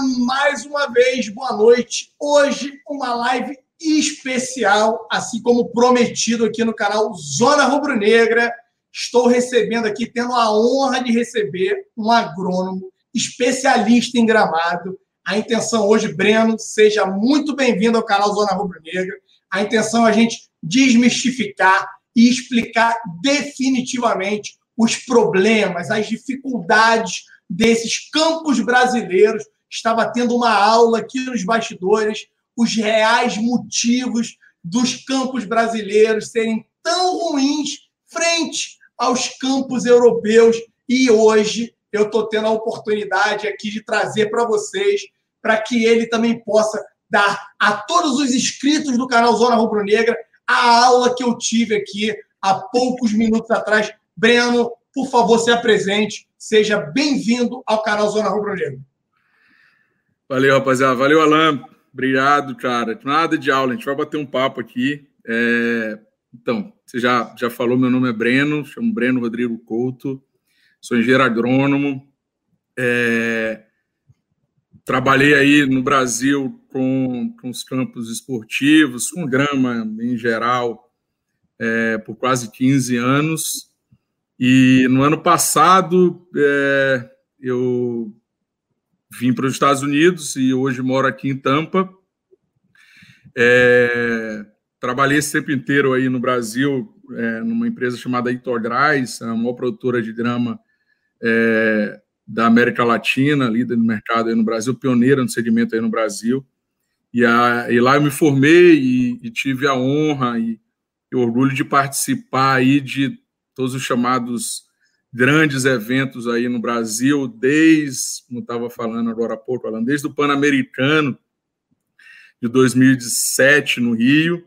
mais uma vez, boa noite. Hoje, uma live especial, assim como prometido aqui no canal Zona Rubro Negra. Estou recebendo aqui, tendo a honra de receber um agrônomo especialista em gramado. A intenção hoje, Breno, seja muito bem-vindo ao canal Zona Rubro Negra. A intenção é a gente desmistificar e explicar definitivamente os problemas, as dificuldades desses campos brasileiros estava tendo uma aula aqui nos bastidores, os reais motivos dos campos brasileiros serem tão ruins frente aos campos europeus. E hoje eu estou tendo a oportunidade aqui de trazer para vocês, para que ele também possa dar a todos os inscritos do canal Zona Rubro Negra a aula que eu tive aqui há poucos minutos atrás. Breno, por favor, se apresente. Seja bem-vindo ao canal Zona Rubro Negra. Valeu, rapaziada. Valeu, Alan. Obrigado, cara. Nada de aula, a gente vai bater um papo aqui. É... Então, você já, já falou, meu nome é Breno, chamo Breno Rodrigo Couto, sou engenheiro agrônomo. É... Trabalhei aí no Brasil com, com os campos esportivos, com grama em geral, é, por quase 15 anos. E no ano passado, é, eu vim para os Estados Unidos e hoje moro aqui em Tampa. É, trabalhei esse tempo inteiro aí no Brasil, é, numa empresa chamada Itograis, a maior produtora de grama é, da América Latina, líder no mercado aí no Brasil, pioneira no segmento aí no Brasil. E, a, e lá eu me formei e, e tive a honra e, e orgulho de participar aí de todos os chamados grandes eventos aí no Brasil, desde, como estava falando agora há pouco, Alan, desde o Pan-Americano de 2017 no Rio,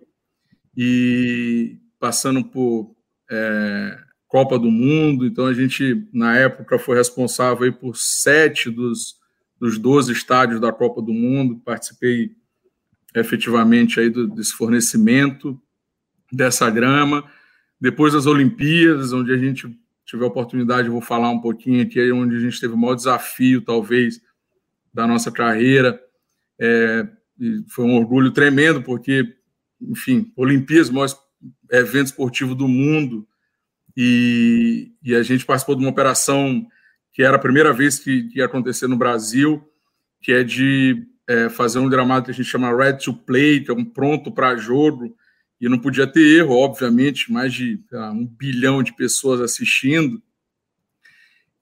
e passando por é, Copa do Mundo. Então, a gente, na época, foi responsável aí por sete dos, dos 12 estádios da Copa do Mundo. Participei efetivamente aí do, desse fornecimento dessa grama. Depois das Olimpíadas, onde a gente tiver oportunidade, eu vou falar um pouquinho aqui, aí onde a gente teve o maior desafio, talvez, da nossa carreira. É, foi um orgulho tremendo, porque, enfim, Olimpíadas, o maior evento esportivo do mundo, e, e, a gente participou de uma operação que era a primeira vez que, que ia acontecer no Brasil, que é de é, fazer um gramado que a gente chama Red to Play, que é um pronto para jogo, e não podia ter erro, obviamente, mais de um bilhão de pessoas assistindo.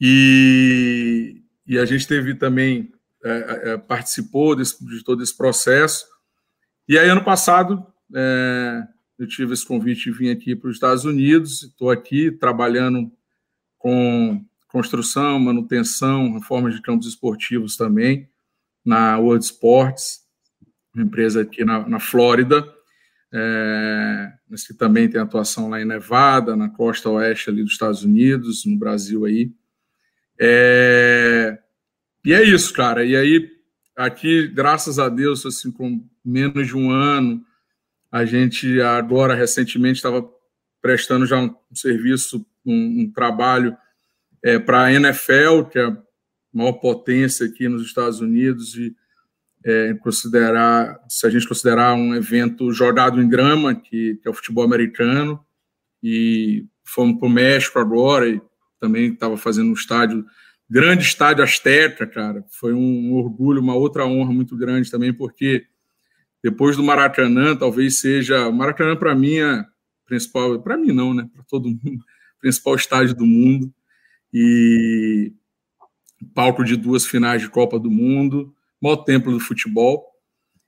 E, e a gente teve também, é, é, é, participou desse, de todo esse processo. E aí, ano passado, é, eu tive esse convite de vir aqui para os Estados Unidos, estou aqui trabalhando com construção, manutenção, reforma de campos esportivos também, na World Sports, uma empresa aqui na, na Flórida é, mas que também tem atuação lá em Nevada, na costa oeste ali dos Estados Unidos, no Brasil aí. É, e é isso, cara. E aí, aqui, graças a Deus, assim, com menos de um ano, a gente agora, recentemente, estava prestando já um serviço, um, um trabalho é, para a NFL, que é a maior potência aqui nos Estados Unidos, e é, considerar, se a gente considerar um evento jogado em grama, que, que é o futebol americano, e fomos para o México agora, e também estava fazendo um estádio, grande estádio Azteca, cara, foi um orgulho, uma outra honra muito grande também, porque depois do Maracanã, talvez seja, Maracanã para mim é principal, para mim não, né, para todo mundo, principal estádio do mundo, e palco de duas finais de Copa do Mundo, maior templo do futebol.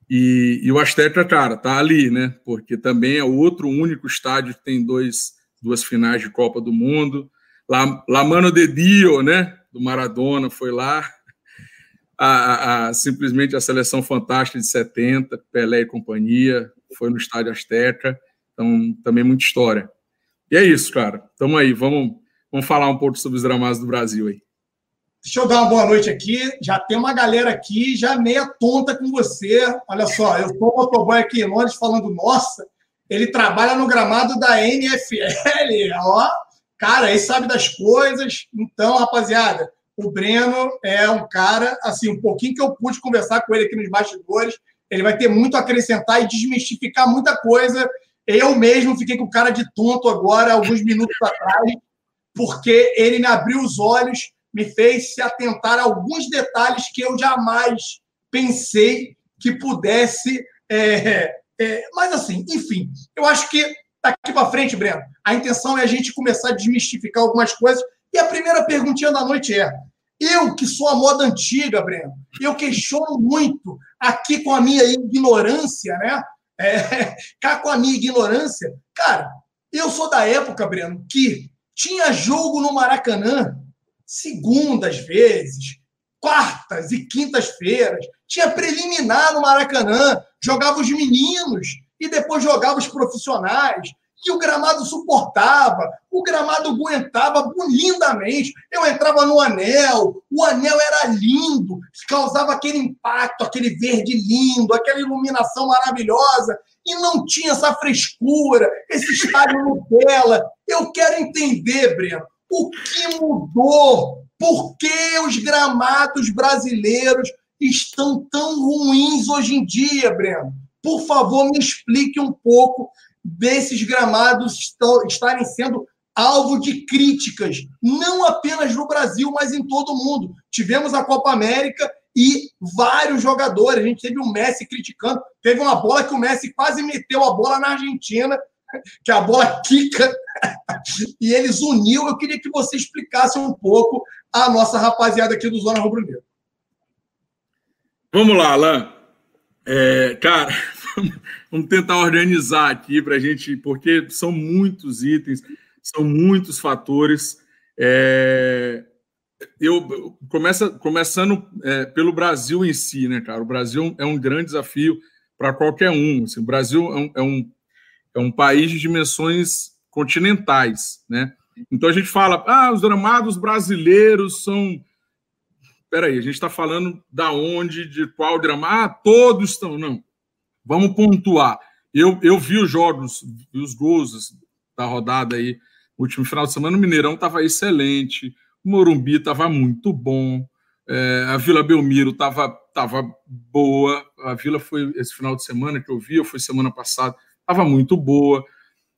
E, e, o Azteca, cara, tá ali, né? Porque também é outro único estádio que tem dois, duas finais de Copa do Mundo. La, La Mano de Dio, né? Do Maradona foi lá. A, a, a, simplesmente a seleção fantástica de 70, Pelé e companhia, foi no estádio Azteca. Então, também muita história. E é isso, cara. Tamo aí, vamos, vamos falar um pouco sobre os dramados do Brasil aí. Deixa eu dar uma boa noite aqui. Já tem uma galera aqui já meia tonta com você. Olha só, eu sou o motoboy aqui em Londres falando, nossa, ele trabalha no gramado da NFL. Ó, cara, ele sabe das coisas. Então, rapaziada, o Breno é um cara, assim, um pouquinho que eu pude conversar com ele aqui nos bastidores, ele vai ter muito a acrescentar e desmistificar muita coisa. Eu mesmo fiquei com cara de tonto agora, alguns minutos atrás, porque ele me abriu os olhos, me fez se atentar a alguns detalhes que eu jamais pensei que pudesse. É, é, mas, assim, enfim, eu acho que daqui para frente, Breno, a intenção é a gente começar a desmistificar algumas coisas. E a primeira perguntinha da noite é: eu, que sou a moda antiga, Breno, eu questiono muito aqui com a minha ignorância, né? É, cá com a minha ignorância. Cara, eu sou da época, Breno, que tinha jogo no Maracanã segundas vezes, quartas e quintas-feiras. Tinha preliminar no Maracanã, jogava os meninos e depois jogava os profissionais que o gramado suportava, o gramado aguentava lindamente. Eu entrava no anel, o anel era lindo, causava aquele impacto, aquele verde lindo, aquela iluminação maravilhosa, e não tinha essa frescura, esse estádio Nutella. Eu quero entender, Breno, o que mudou? Por que os gramados brasileiros estão tão ruins hoje em dia, Breno? Por favor, me explique um pouco desses gramados estarem sendo alvo de críticas, não apenas no Brasil, mas em todo o mundo. Tivemos a Copa América e vários jogadores. A gente teve o Messi criticando. Teve uma bola que o Messi quase meteu a bola na Argentina, que a bola quica, e eles uniu. Eu queria que você explicasse um pouco a nossa rapaziada aqui do Zona Rubro Negro. Vamos lá, Alain. É, cara, vamos tentar organizar aqui para a gente, porque são muitos itens, são muitos fatores. É, eu começa, começando é, pelo Brasil em si, né, cara? O Brasil é um grande desafio para qualquer um. Assim, o Brasil é um, é, um, é um país de dimensões continentais, né? Então a gente fala, ah, os gramados brasileiros são. Peraí, a gente está falando da onde, de qual gramado? Ah, todos estão. Não. Vamos pontuar. Eu, eu vi os jogos, vi os gols da rodada aí, último final de semana. O Mineirão estava excelente, o Morumbi estava muito bom, é, a Vila Belmiro estava tava boa. A Vila foi esse final de semana que eu vi, ou foi semana passada, estava muito boa.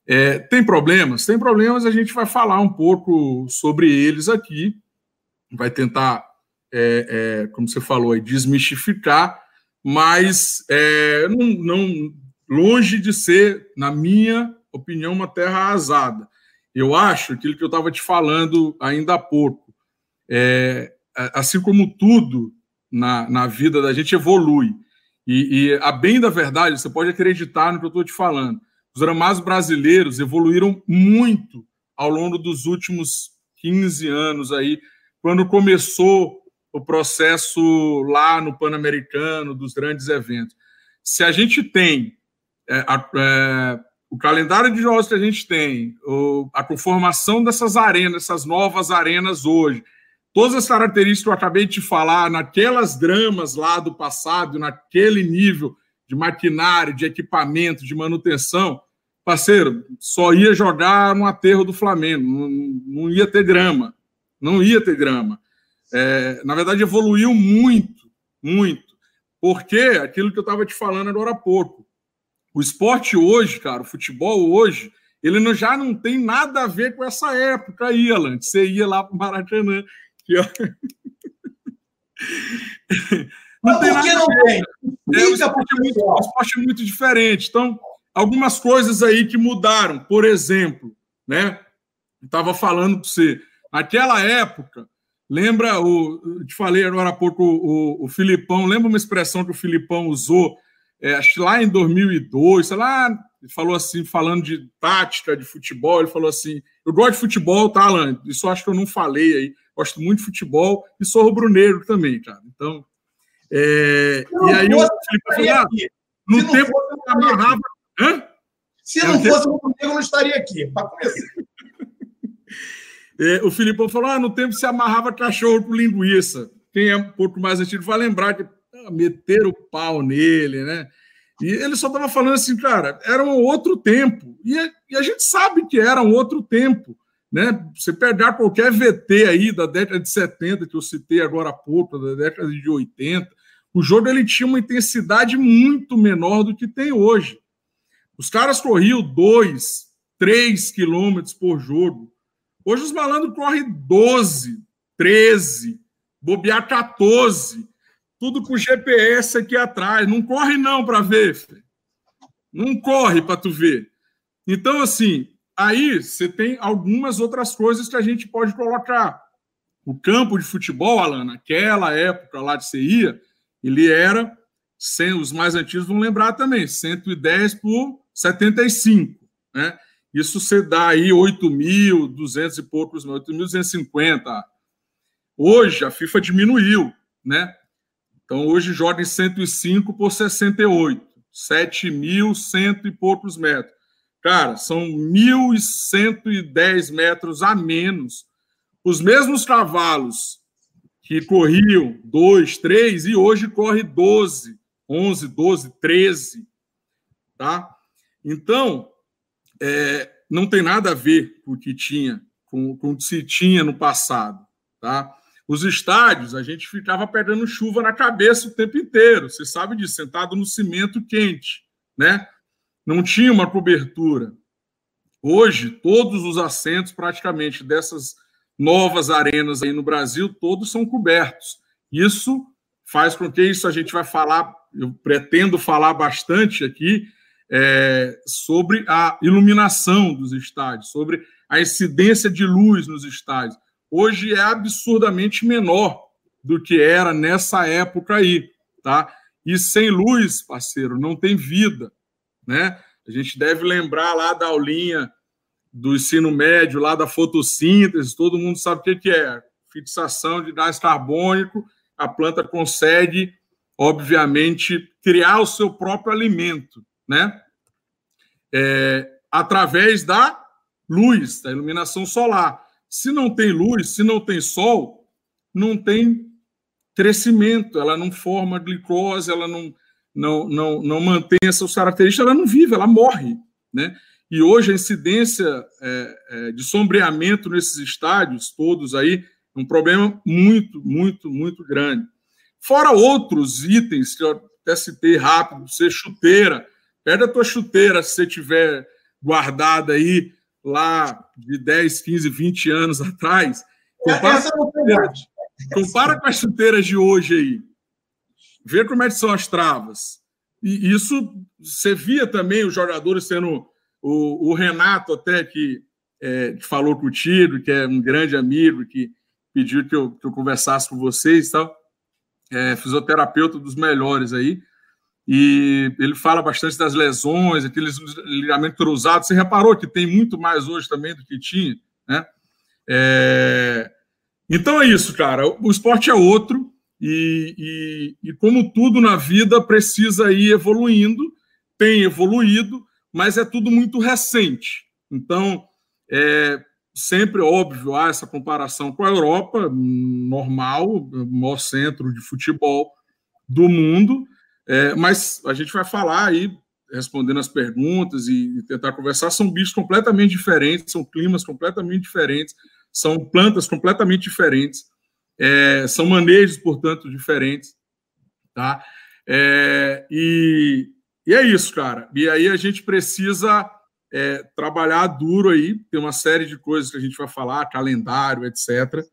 É, tem problemas? Tem problemas, a gente vai falar um pouco sobre eles aqui, vai tentar, é, é como você falou, aí, desmistificar mas é, não, não, longe de ser, na minha opinião, uma terra arrasada. Eu acho aquilo que eu estava te falando ainda há pouco. É, assim como tudo na, na vida da gente evolui. E, e, a bem da verdade, você pode acreditar no que eu estou te falando. Os gramados brasileiros evoluíram muito ao longo dos últimos 15 anos aí, quando começou o processo lá no Pan-Americano, dos grandes eventos. Se a gente tem é, a, é, o calendário de jogos que a gente tem, o, a conformação dessas arenas, essas novas arenas hoje, todas as características que eu acabei de falar, naquelas dramas lá do passado, naquele nível de maquinário, de equipamento, de manutenção, parceiro, só ia jogar no aterro do Flamengo, não, não ia ter grama, não ia ter grama é, na verdade, evoluiu muito, muito. Porque aquilo que eu estava te falando agora há pouco. O esporte hoje, cara, o futebol hoje, ele não, já não tem nada a ver com essa época aí, Alan. Você ia lá para o Maracanã. Ó... não tem por que não tem? É, o, esporte é muito, o esporte é muito diferente. Então, algumas coisas aí que mudaram. Por exemplo, né? Estava falando para você, naquela época, Lembra, o, te falei agora há pouco, o, o Filipão, lembra uma expressão que o Filipão usou, é, lá em 2002, sei lá, ele falou assim, falando de tática, de futebol, ele falou assim, eu gosto de futebol, tá, Alan? Isso acho que eu não falei aí, gosto muito de futebol e sou rubro-negro também, cara. Então, é, e aí o Filipão falou, ah, no tempo que amarrava... Hã? Se não fosse rubro-negro, não estaria aqui, para começar. É, o Filipão falou: ah, no tempo se amarrava cachorro com linguiça. Quem é um pouco mais antigo vai lembrar que ah, meteram o pau nele, né? E ele só estava falando assim, cara, era um outro tempo. E a, e a, gente sabe que era um outro tempo. Né? Você pegar qualquer VT aí da década de 70, que eu citei agora há pouco, da década de 80, o jogo ele tinha uma intensidade muito menor do que tem hoje. Os caras corriam 2, 3 quilômetros por jogo. Hoje os malandros correm 12, 13, bobear 14, tudo com GPS aqui atrás. Não corre não para ver, não corre para tu ver. Então, assim, Aí você tem algumas outras coisas que a gente pode colocar. O campo de futebol, Alan, naquela época lá de CIA, ele era, sem, os mais antigos vão lembrar também, 110 por 75. Né? Isso você dá aí 8.200 e poucos, 8.250. Hoje a FIFA diminuiu, né? Então hoje joga em 105 por 68, 7.100 e poucos metros. Cara, são 1.110 metros a menos. Os mesmos cavalos que corriam 2, 3 e hoje corre 12, 11, 12, 13. Tá? Então, é, não tem nada a ver com o que tinha, com, com o que se tinha no passado. Tá? Os estádios, a gente ficava pegando chuva na cabeça o tempo inteiro. Você sabe disso, sentado no cimento quente, né? não tinha uma cobertura. Hoje, todos os assentos, praticamente, dessas novas arenas aí no Brasil, todos são cobertos. Isso faz com que isso a gente vai falar, eu pretendo falar bastante aqui, é, sobre a iluminação dos estádios, sobre a incidência de luz nos estádios. Hoje é absurdamente menor do que era nessa época aí, tá? E sem luz, parceiro, não tem vida né? A gente deve lembrar lá da aulinha do ensino médio, lá da fotossíntese, todo mundo sabe o que é. Fixação de gás carbônico, a planta consegue, obviamente, criar o seu próprio alimento, né? É, através da luz, da iluminação solar. Se não tem luz, se não tem sol, não tem crescimento, ela não forma glicose, ela não, não, não, não mantém essas características, ela não vive, ela morre. Né? E hoje a incidência é, é, de sombreamento nesses estádios todos aí é um problema muito, muito, muito grande. Fora outros itens que eu até citei rápido, ser chuteira. Pega a tua chuteira se você tiver guardada aí lá de 10, 15, 20 anos atrás. Compara, é compara com as chuteiras de hoje aí ver como é que são as travas. E isso você via também os jogadores sendo. O, o Renato, até que, é, que falou contigo, que é um grande amigo, que pediu que eu, que eu conversasse com vocês tal. É, fisioterapeuta dos melhores aí. E ele fala bastante das lesões, aqueles ligamentos cruzados. Você reparou que tem muito mais hoje também do que tinha, né? É... Então é isso, cara. O esporte é outro. E, e, e, como tudo na vida precisa ir evoluindo, tem evoluído, mas é tudo muito recente. Então, é sempre óbvio há essa comparação com a Europa, normal, o maior centro de futebol do mundo, é, mas a gente vai falar aí, respondendo as perguntas e, e tentar conversar, são bichos completamente diferentes, são climas completamente diferentes, são plantas completamente diferentes é, são manejos, portanto, diferentes, tá? É, e, e, é isso, cara. E aí a gente precisa é, trabalhar duro aí, tem uma série de coisas que a gente vai falar, calendário, etc.,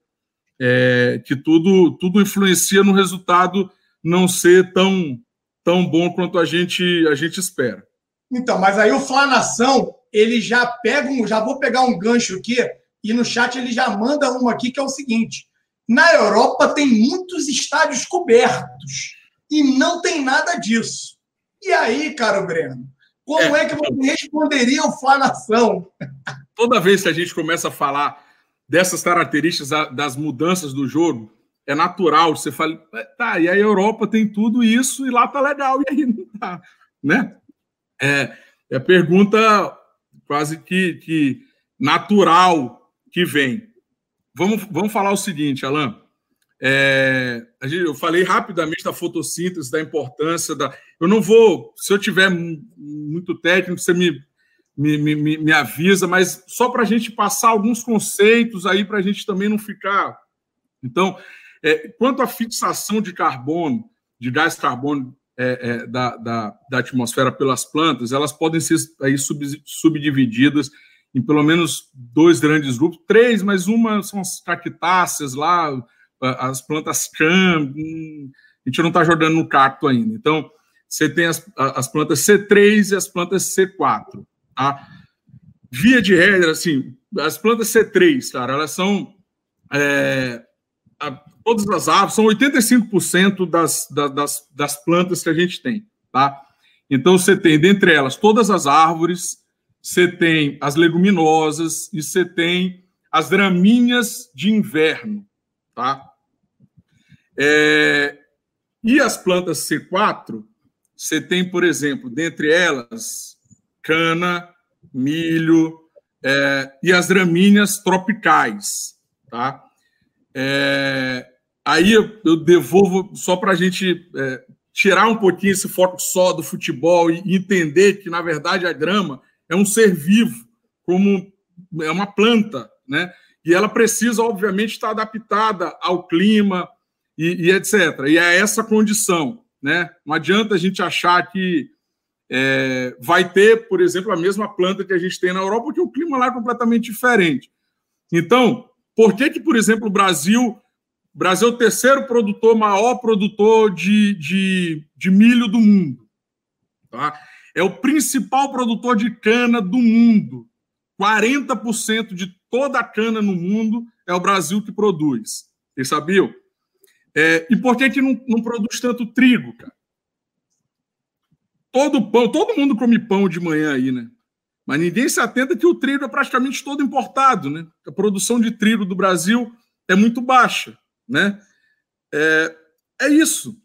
é, que tudo, tudo influencia no resultado não ser tão, tão bom quanto a gente, a gente espera. Então, mas aí o Flanação, ele já pega um, já vou pegar um gancho aqui, e no chat ele já manda um aqui que é o seguinte: na Europa tem muitos estádios cobertos e não tem nada disso. E aí, caro Breno, como é, é que você responderia ao Flanação? Toda vez que a gente começa a falar dessas características das mudanças do jogo, é natural, você fala, tá, e a Europa tem tudo isso e lá tá legal, e aí não tá, né? É, é a pergunta quase que, que natural que vem. Vamos, vamos falar o seguinte, Alain. É, eu falei rapidamente da fotossíntese, da importância da. Eu não vou, se eu tiver muito técnico, você me, me, me, me avisa, mas só para a gente passar alguns conceitos aí para a gente também não ficar. Então, é, quanto à fixação de carbono, de gás carbono é, é, da, da, da, atmosfera pelas plantas, elas podem ser aí sub, subdivididas em pelo menos dois grandes grupos, três, mas uma são as cactáceas lá, as plantas cam, hum, a gente não está jogando no cacto ainda. Então, você tem as, as plantas C3 e as plantas C4. Tá? Via de regra, assim, as plantas C3, cara, elas são. É, todas as árvores, são 85% das, das, das plantas que a gente tem. Tá? Então, você tem, dentre elas, todas as árvores, você tem as leguminosas e você tem as gramíneas de inverno. Tá? É, e as plantas C4, você tem, por exemplo, dentre elas, cana, milho é, e as gramíneas tropicais. Tá? É, aí eu, devolvo só para a gente é, tirar um pouquinho esse foco só do futebol e, e entender que, na verdade, a grama é um ser vivo, como é uma planta, né? E ela precisa, obviamente, estar adaptada ao clima e, e etc. E é essa condição. Né? Não adianta a gente achar que é, vai ter, por exemplo, a mesma planta que a gente tem na Europa, porque o clima lá é completamente diferente. Então, por que, que por exemplo, o Brasil, Brasil é o terceiro produtor, maior produtor de, de, de milho do mundo? Tá? É o principal produtor de cana do mundo. 40% de toda a cana no mundo é o Brasil que produz. Vocês sabiam? É, e por que, que não, não produz tanto trigo, cara? Todo pão, todo mundo come pão de manhã aí, né? Mas ninguém se atenta que o trigo é praticamente todo importado, né? A produção de trigo do Brasil é muito baixa, né? É, é isso.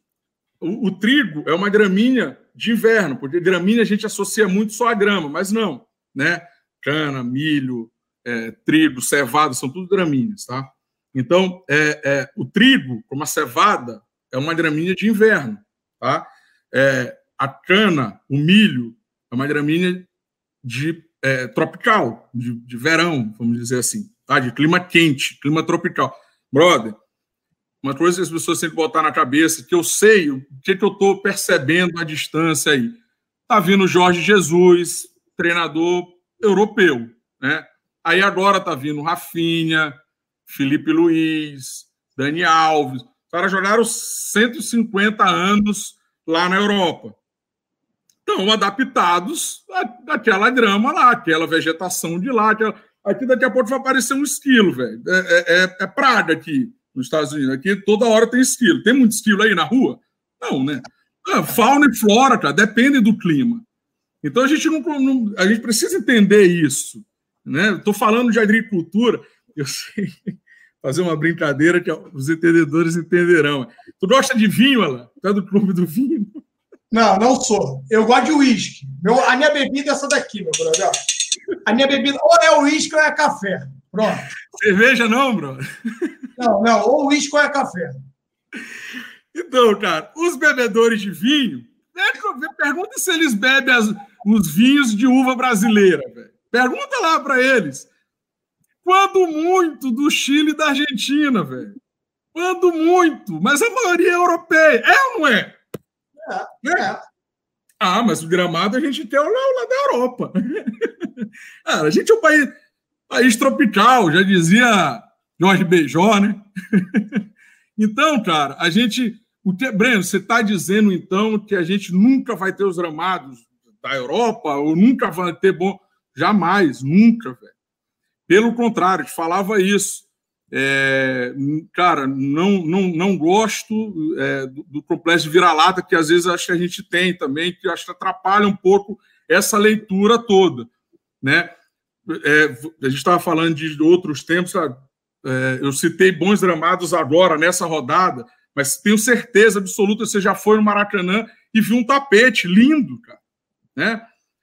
O, o, trigo é uma gramínea de inverno, porque gramínea a gente associa muito só a grama, mas não, né? Cana, milho, é, trigo, cevada, são tudo gramíneas, tá? Então, é, é, o trigo, como a cevada, é uma gramínea de inverno. Tá? É, a cana, o milho, é uma gramínea de é, tropical, de, de, verão, vamos dizer assim, tá? de clima quente, clima tropical. Brother, uma coisa que as pessoas têm que botar na cabeça, que eu sei o que, que eu estou percebendo à distância aí. Está vindo Jorge Jesus, treinador europeu. Né? Aí agora está vindo Rafinha, Felipe Luiz, Dani Alves. Os caras jogaram 150 anos lá na Europa. Estão adaptados àquela grama lá, aquela vegetação de lá. Aquela... Aqui daqui a pouco vai aparecer um esquilo, velho. É, é, é, é praga aqui nos Estados Unidos. Aqui toda hora tem esquilo. Tem muito esquilo aí na rua? Não, né? É, fauna e flora, cara, depende do clima. Então a gente não, não a gente precisa entender isso, né? Estou falando de agricultura eu sei fazer uma brincadeira que os entendedores entenderão. Tu gosta de vinho, Alan? Tu é do clube do vinho? Não, não sou. Eu gosto de uísque. A minha bebida é essa daqui, meu brother. A minha bebida ou é uísque ou é café. Pronto. Cerveja não, bro? Não, não. Ou uísque ou é café. Então, cara, os bebedores de vinho, pergunta se eles bebem as, os vinhos de uva brasileira, velho. Pergunta lá para eles. Quando muito do Chile e da Argentina, velho. Quando muito. Mas a maioria é europeia. É ou não é? É. é. Ah, mas o gramado a gente tem lá, lá da Europa. Cara, a gente é um país, país tropical, já dizia Jorge Beijó, né? então, cara, a gente. O que, Breno, você está dizendo então que a gente nunca vai ter os gramados da Europa, ou nunca vai ter bom. Jamais, nunca, velho. Pelo contrário, falava isso. É, cara, não, não, não gosto é, do, do, complexo de vira-lata que às vezes acho que a gente tem também, que acho que atrapalha um pouco essa leitura toda. Né? É, a gente estava falando de outros tempos, é, eu citei bons dramados agora nessa rodada, mas tenho certeza absoluta que você já foi no Maracanã e viu um tapete lindo, cara. Né?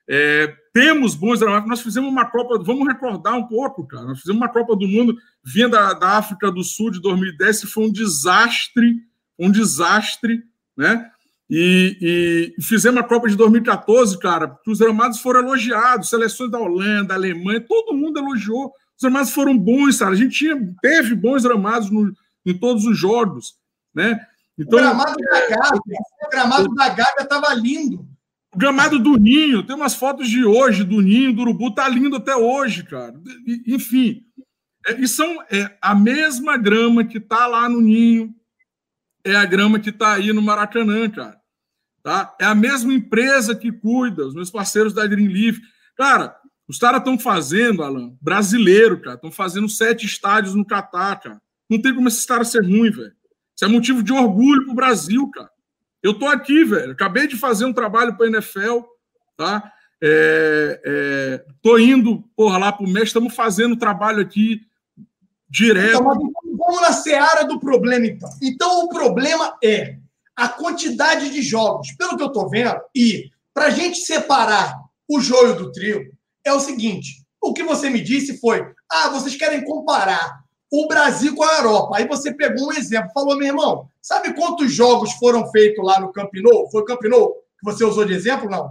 É, temos bons dramáticos. Nós fizemos uma Copa, vamos recordar um pouco, cara. Nós fizemos uma Copa do Mundo vinda da, da África do Sul de 2010 e foi um desastre, um desastre, né? E, e, fizemos a Copa de 2014, cara, os gramados foram elogiados, seleções da Holanda, da Alemanha, todo mundo elogiou. Os gramados foram bons, cara. A gente tinha, teve bons gramados no, em todos os jogos, né? Então, o gramado da Gávea, o gramado da Gávea estava lindo. O gramado do Ninho, tem umas fotos de hoje do Ninho, do Urubu, tá lindo até hoje, cara. Enfim, é, e são é, a mesma grama que tá lá no Ninho, é a grama que está aí no Maracanã, cara. Tá? É a mesma empresa que cuida, os meus parceiros da Greenleaf. Cara, os caras estão fazendo, Alan, brasileiro, cara, estão fazendo sete estádios no Catar, cara. Não tem como esses caras ser ruim, velho. Isso é motivo de orgulho pro Brasil, cara. Eu tô aqui, velho. Acabei de fazer um trabalho para a NFL, tá? É, é, tô indo, porra, lá pro México, estamos fazendo trabalho aqui direto. Então, vamos na seara do problema, então. Então, o problema é a quantidade de jogos. Pelo que eu estou vendo, e para a gente separar o joio do trigo, é o seguinte: o que você me disse foi, ah, vocês querem comparar o Brasil com a Europa. Aí você pegou um exemplo, falou, meu irmão, sabe quantos jogos foram feitos lá no Camp Nou? Foi o Camp Nou que você usou de exemplo, não?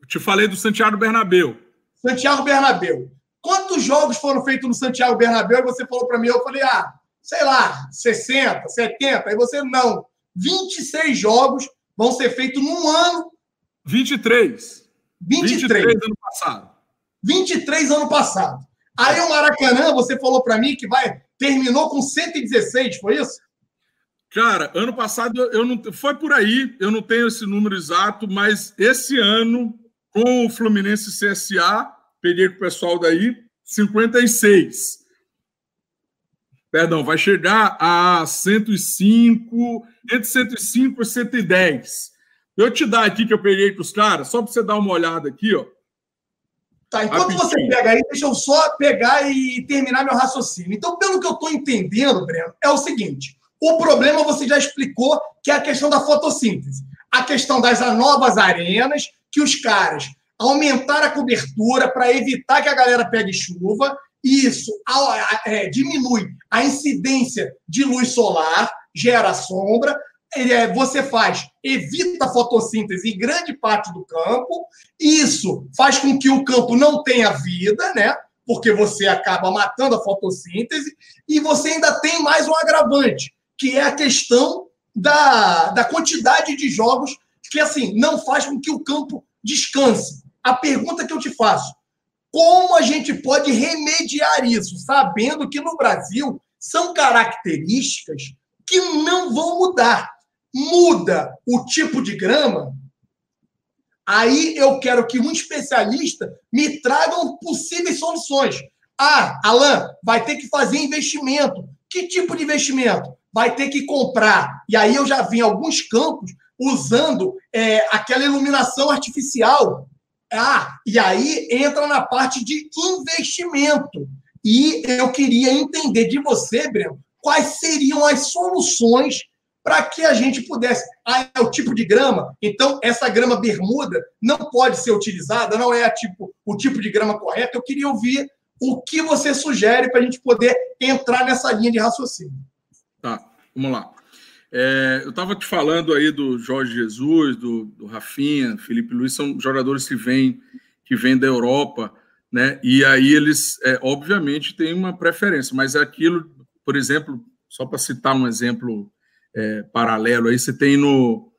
Eu te falei do Santiago Bernabéu. Santiago Bernabéu. Quantos jogos foram feitos no Santiago Bernabéu? E você falou para mim, eu falei, ah, sei lá, 60, 70. Aí você, não. 26 jogos vão ser feitos num ano. 23. 23. 23 ano passado. 23 ano passado. Aí o Maracanã, você falou para mim que vai terminou com 116, foi isso? Cara, ano passado eu não foi por aí, eu não tenho esse número exato, mas esse ano com o Fluminense CSA peguei com o pessoal daí, 56. Perdão, vai chegar a 105, entre 105 e 110. Eu te dar aqui que eu peguei para os caras, só para você dar uma olhada aqui, ó. Tá, enquanto Rapidinho. você pega aí, deixa eu só pegar e terminar meu raciocínio. Então, pelo que eu estou entendendo, Breno, é o seguinte: o problema você já explicou, que é a questão da fotossíntese. A questão das novas arenas, que os caras aumentar a cobertura para evitar que a galera pegue chuva. Isso é, diminui a incidência de luz solar, gera sombra. É, você faz, evita a fotossíntese em grande parte do campo. Isso faz com que o campo não tenha vida, né? Porque você acaba matando a fotossíntese. E você ainda tem mais um agravante, que é a questão da, da quantidade de jogos que, assim, não faz com que o campo descanse a pergunta que eu te faço: como a gente pode remediar isso, sabendo que no Brasil são características que não vão mudar? Muda o tipo de grama, aí eu quero que um especialista me traga possíveis soluções. Ah, Alan, vai ter que fazer investimento. Que tipo de investimento? Vai ter que comprar. E aí eu já vi alguns campos usando é, aquela iluminação artificial ah, e aí entra na parte de investimento. E eu queria entender de você, Breno, quais seriam as soluções para que a gente pudesse. Ah, é o tipo de grama, então essa grama bermuda não pode ser utilizada, não é tipo, o tipo de grama correto. Eu queria ouvir o que você sugere para a gente poder entrar nessa linha de raciocínio. Tá, vamos lá. É, eu estava te falando aí do Jorge Jesus, do, do Rafinha, Felipe Luiz, são jogadores que vêm que vêm da Europa, né? E aí eles, é, obviamente, têm uma preferência, mas é aquilo, por exemplo, só para citar um exemplo é, paralelo aí, você tem no,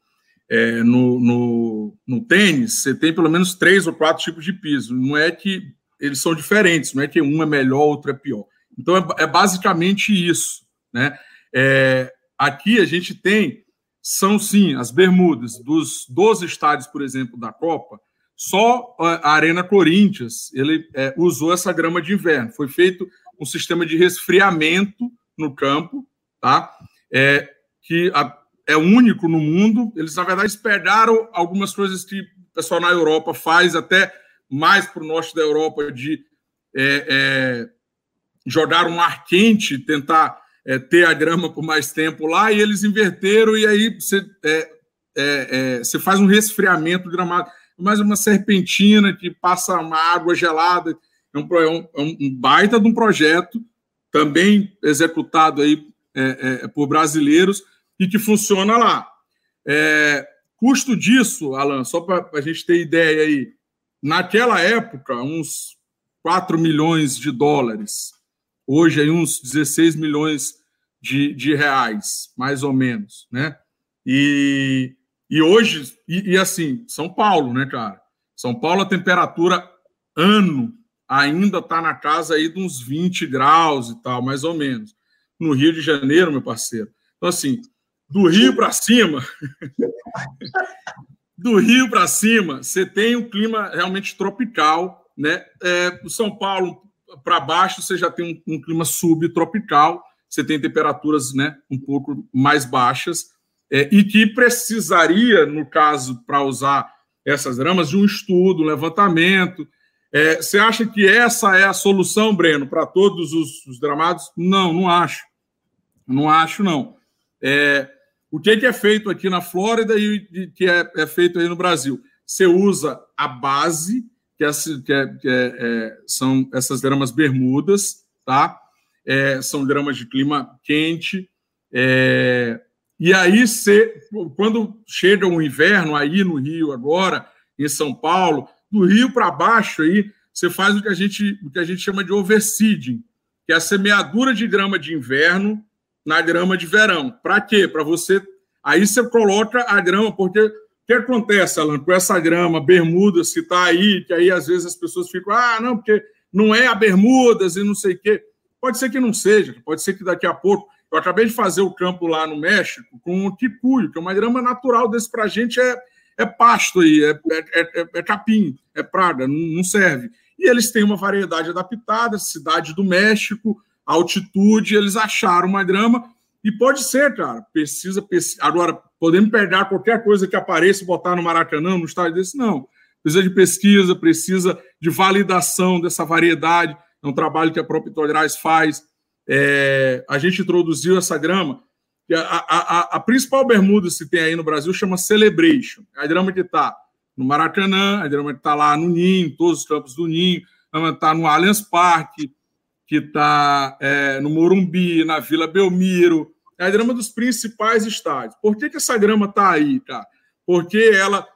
é, no, no, no, tênis, você tem pelo menos três ou quatro tipos de piso. Não é que eles são diferentes, não é que um é melhor, outro é pior. Então é, é basicamente isso, né? É, Aqui a gente tem, são sim, as bermudas dos 12 estádios, por exemplo, da Copa, só a Arena Corinthians ele é, usou essa grama de inverno. Foi feito um sistema de resfriamento no campo, tá? É, que a, é único no mundo. Eles, na verdade, pegaram algumas coisas que o pessoal na Europa faz, até mais para o norte da Europa, de é, é, jogar um ar quente, tentar é, ter a grama por mais tempo lá, e eles inverteram, e aí você, é, é, é você faz um resfriamento gramado, mais uma serpentina que passa uma água gelada. É um, é um, é um baita de um projeto, também executado aí por brasileiros, e que funciona lá. custo disso, Alan, só para a gente ter ideia aí, naquela época, uns 4 milhões de dólares, hoje aí uns 16 milhões de, de reais, mais ou menos, né? E, e hoje, e, e assim, São Paulo, né, cara? São Paulo, a temperatura ano ainda está na casa aí de uns 20 graus e tal, mais ou menos. No Rio de Janeiro, meu parceiro. Então, assim, do Rio para cima, do Rio para cima, você tem um clima realmente tropical, né? É, São Paulo para baixo, você já tem um, um, clima subtropical, você tem temperaturas, né, um pouco mais baixas, é, e que precisaria, no caso, para usar essas dramas, de um estudo, um levantamento, é, você acha que essa é a solução, Breno, para todos os, os, dramados? Não, não acho. Não acho, não. É, o que, que, é feito aqui na Flórida e, e que é, é, feito aí no Brasil? Você usa a base, que, é, que é, é, são essas gramas bermudas, tá? são gramas de clima quente. e aí, você, quando chega o inverno aí no Rio agora, em São Paulo, do rio para baixo aí, você faz o que a gente, o que a gente chama de overseeding, que é a semeadura de grama de inverno na grama de verão. Para quê? Para você. Aí você coloca a grama, porque que acontece, Alan, com essa grama, bermudas que está aí, que aí às vezes as pessoas ficam, ah, não, porque não é a bermudas e não sei o quê. Pode ser que não seja, pode ser que daqui a pouco. Eu acabei de fazer o campo lá no México com o ticuio, que é uma grama natural desse para a gente é, é pasto aí, é, é, é, é capim, é praga, não, não, serve. E eles têm uma variedade adaptada, cidade do México, altitude, eles acharam uma grama, e pode ser, cara, precisa agora, podemos pegar qualquer coisa que apareça e botar no Maracanã, no estádio desse, não. Precisa de pesquisa, precisa de validação dessa variedade, é um trabalho que a própria Itodrais faz. É, a gente introduziu essa grama a, a, a, principal bermuda que se tem aí no Brasil chama Celebration. A grama que está no Maracanã, a grama que está lá no Ninho, todos os campos do Ninho, está no Allianz Parque, que está é, no Morumbi, na Vila Belmiro. É a grama dos principais estádios. Por que, que essa grama está aí, cara? Porque ela,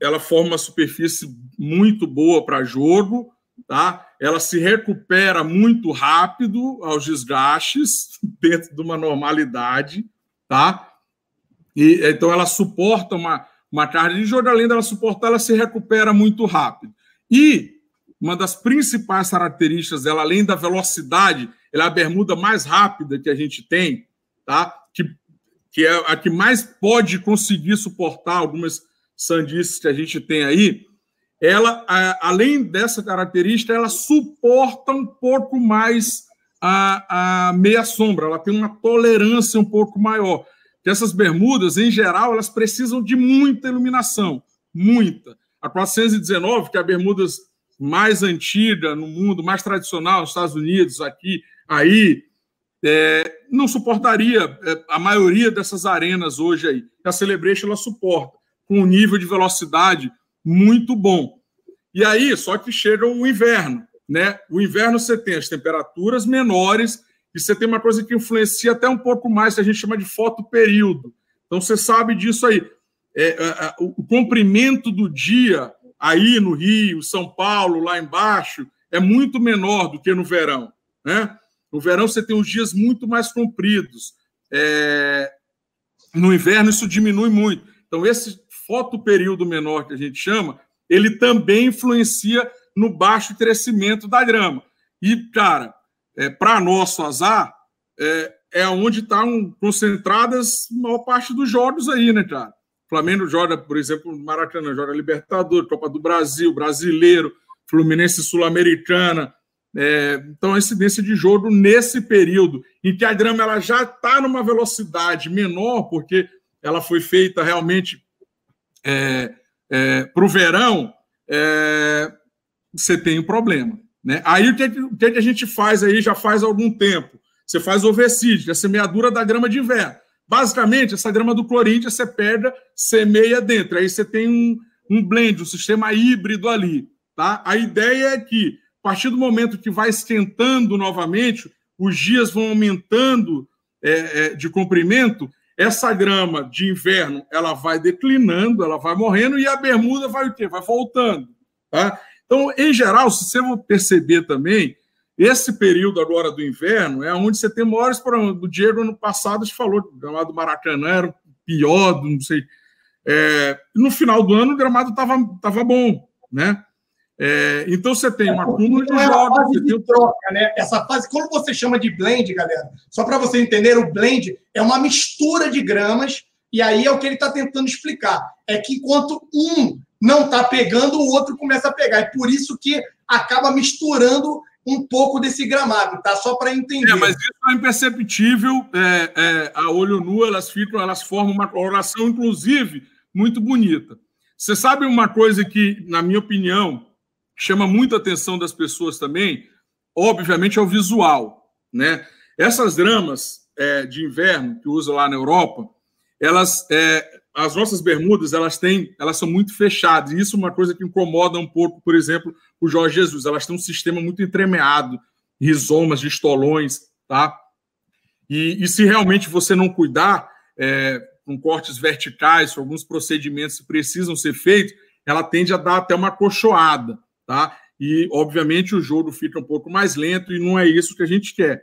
ela forma uma superfície muito boa para jogo, tá? Ela se recupera muito rápido aos desgastes dentro de uma normalidade, tá? E então ela suporta uma, uma carga de jogo, além dela suportar, ela se recupera muito rápido. E uma das principais características dela, além da velocidade, ela é a bermuda mais rápida que a gente tem, tá? Que, que é a que mais pode conseguir suportar algumas sandices que a gente tem aí ela, além dessa característica, ela suporta um pouco mais a, a meia sombra, ela tem uma tolerância um pouco maior. Que essas bermudas, em geral, elas precisam de muita iluminação, muita. A 419, que é a bermudas mais antiga no mundo, mais tradicional, nos Estados Unidos, aqui, aí, é, não suportaria é, a maioria dessas arenas hoje aí. A Celebration ela suporta, com um nível de velocidade muito bom. E aí, só que chega o inverno, né? O inverno você tem as temperaturas menores e você tem uma coisa que influencia até um pouco mais, que a gente chama de fotoperíodo. Então, você sabe disso aí. É, é, é o comprimento do dia aí no Rio, São Paulo, lá embaixo, é muito menor do que no verão. Né? No verão, você tem os dias muito mais compridos. É... No inverno, isso diminui muito. Então, esse fotoperíodo menor que a gente chama, ele também influencia no baixo crescimento da grama. E, cara, é, para nosso azar, é, é onde estão concentradas a maior parte dos jogos aí, né, cara? Flamengo joga, por exemplo, Maracanã, joga Libertadores, Copa do Brasil, Brasileiro, Fluminense Sul-Americana. É, então, a incidência de jogo nesse período em que a grama ela já está numa velocidade menor, porque ela foi feita realmente é, é, para o verão, é, você tem um problema. Né? Aí o que, o que a gente faz aí já faz algum tempo? Você faz overseed, é a semeadura da grama de inverno. Basicamente, essa grama do Corinthians você pega, semeia dentro. Aí você tem um, um blend, um sistema híbrido ali. Tá? A ideia é que, a partir do momento que vai esquentando novamente, os dias vão aumentando é, é, de comprimento, essa grama de inverno ela vai declinando, ela vai morrendo e a bermuda vai o quê? Vai voltando. Tá? Então, em geral, se você perceber também, esse período agora do inverno é onde você tem maiores problemas. O Diego, ano passado, a gente falou o gramado do Maracanã era pior, não sei. É, no final do ano, o gramado estava tava bom, né? É, então você tem uma acúmulo de jogos. Fase de troca, né? Essa fase, quando você chama de blend, galera, só para você entender, o blend é uma mistura de gramas, e aí é o que ele está tentando explicar. É que enquanto um não está pegando, o outro começa a pegar. É por isso que acaba misturando um pouco desse gramado, tá? Só para entender. É, mas isso é imperceptível. É, é, a olho nu, elas ficam, elas formam uma coloração, inclusive, muito bonita. Você sabe uma coisa que, na minha opinião, chama muita atenção das pessoas também, obviamente, é o visual. Né? Essas dramas é, de inverno que usa lá na Europa, elas, é, as nossas bermudas, elas têm, elas são muito fechadas. E isso é uma coisa que incomoda um pouco, por exemplo, o Jorge Jesus. Elas têm um sistema muito entremeado, rizomas, estolões, tá? E, e se realmente você não cuidar, é, com cortes verticais, alguns procedimentos que precisam ser feitos, ela tende a dar até uma cochoada tá? E, obviamente, o jogo fica um pouco mais lento e não é isso que a gente quer.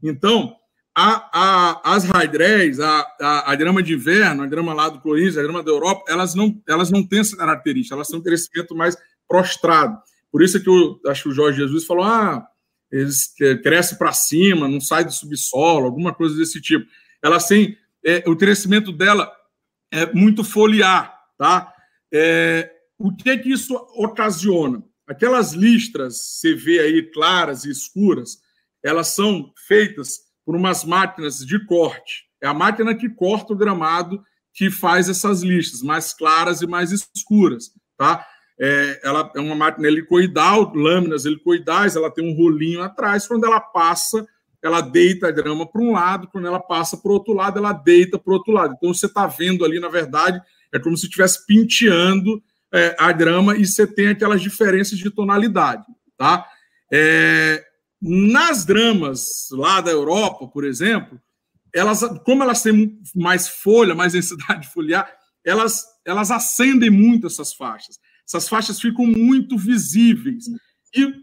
Então, a, a, as hydrés, a, a, a, grama de inverno, a grama lá do Corinthians, a grama da Europa, elas não, elas não têm essa característica, elas têm um crescimento mais prostrado. Por isso é que eu acho que o Jorge Jesus falou: ah, eles crescem para cima, não sai do subsolo, alguma coisa desse tipo. Elas têm. É, o crescimento dela é muito foliar, tá? É, o que é que isso ocasiona? Aquelas listras, você vê aí claras e escuras, elas são feitas por umas máquinas de corte. É a máquina que corta o gramado que faz essas listras mais claras e mais escuras, tá? É, ela é uma máquina helicoidal, lâminas helicoidais, ela tem um rolinho atrás. Quando ela passa, ela deita a grama para um lado, quando ela passa para o outro lado, ela deita para o outro lado. Então você está vendo ali, na verdade, é como se estivesse penteando é, a grama e você tem aquelas diferenças de tonalidade, tá? É, nas dramas lá da Europa, por exemplo, elas, como elas têm mais folha, mais densidade foliar, elas, elas acendem muito essas faixas. Essas faixas ficam muito visíveis e,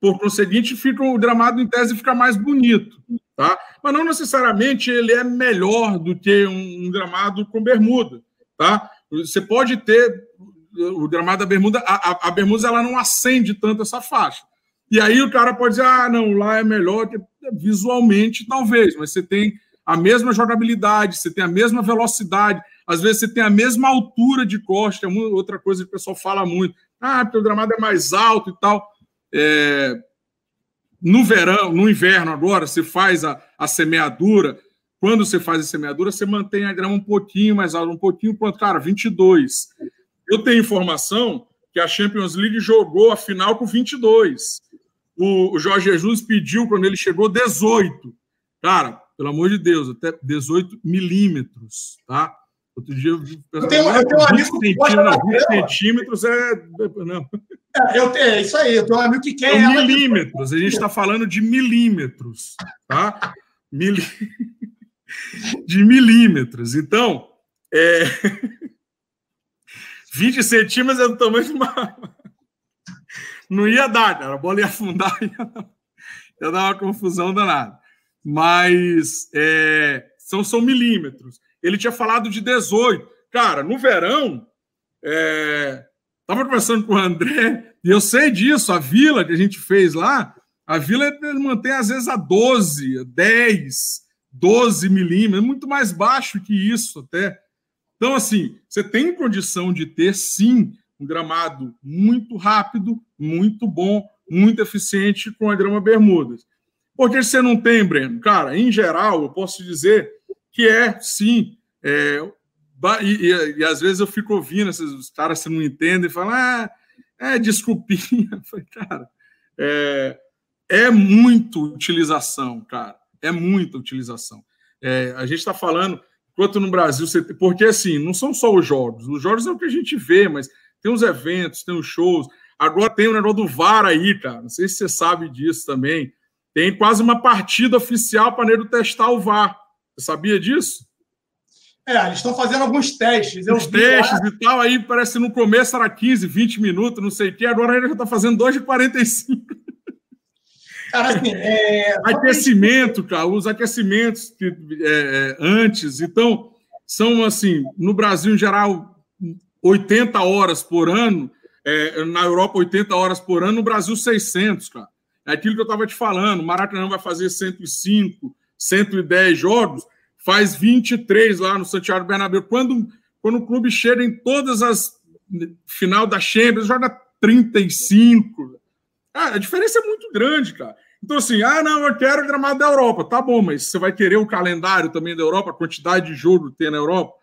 por conseguinte, fica, o gramado em tese fica mais bonito, tá? Mas não necessariamente ele é melhor do que um, um gramado com bermuda, tá? Você pode ter o gramado da bermuda, a, a, bermuda ela não acende tanto essa faixa. E aí o cara pode dizer, ah, não, lá é melhor, que visualmente talvez, mas você tem a mesma jogabilidade, você tem a mesma velocidade, às vezes você tem a mesma altura de costa, é outra coisa que o pessoal fala muito, ah, porque o gramado é mais alto e tal. É, no verão, no inverno agora, você faz a, a semeadura, quando você faz a semeadura, você mantém a grama um pouquinho mais alta, um pouquinho, quanto, cara, 22. Eu tenho informação que a Champions League jogou a final com 22. O, Jorge Jesus pediu, quando ele chegou, 18. Cara, pelo amor de Deus, até 18 milímetros, tá? Outro dia eu vi. Eu tenho, eu tenho um amigo que não, 20 centímetros é. Não. É, eu tenho, é isso aí, eu tenho um amigo que quer. É milímetros, a gente está falando de milímetros, tá? Mili... De milímetros. Então, é. 20 centímetros é do tamanho de uma. Não ia dar, cara. A bola ia afundar, ia dar, ia dar uma confusão danada. Mas é, são, são milímetros. Ele tinha falado de 18. Cara, no verão, é, tava conversando com o André, e eu sei disso, a vila que a gente fez lá, a vila mantém às vezes a 12, 10, 12 milímetros, muito mais baixo que isso até. Então, assim, você tem condição de ter, sim, um gramado muito rápido, muito bom, muito eficiente com a grama Bermudas. Por que você não tem, Breno? Cara, em geral, eu posso dizer que é, sim. É, e, e, e, às vezes eu fico ouvindo esses caras se não entendem e falam, ah, é desculpinha. Eu falei, cara, é, é muito utilização, cara. É muita utilização. É, a gente está falando Enquanto no Brasil você. Porque assim, não são só os jogos. Os jogos é o que a gente vê, mas tem os eventos, tem os shows. Agora tem o negócio do VAR aí, cara. Não sei se você sabe disso também. Tem quase uma partida oficial para nego testar o VAR. Você sabia disso? É, eles estão fazendo alguns testes. Os testes lá. e tal, aí parece que no começo era 15, 20 minutos, não sei o quê, agora ele já está fazendo 2 de 45. Cara, assim, é... Aquecimento, cara, os aquecimentos que, é, é, antes, então, são assim, no Brasil, em geral, 80 horas por ano, é, na Europa, 80 horas por ano, no Brasil, 600, cara. É aquilo que eu estava te falando, o Maracanã vai fazer 105, 110 jogos, faz 23 lá no Santiago Bernabéu. Quando, quando o clube chega em todas as final da Champions, joga 35. Ah, a diferença é muito grande, cara. Então, assim, ah, não, eu quero o gramado da Europa. Tá bom, mas você vai querer o calendário também da Europa, a quantidade de jogo que tem na Europa.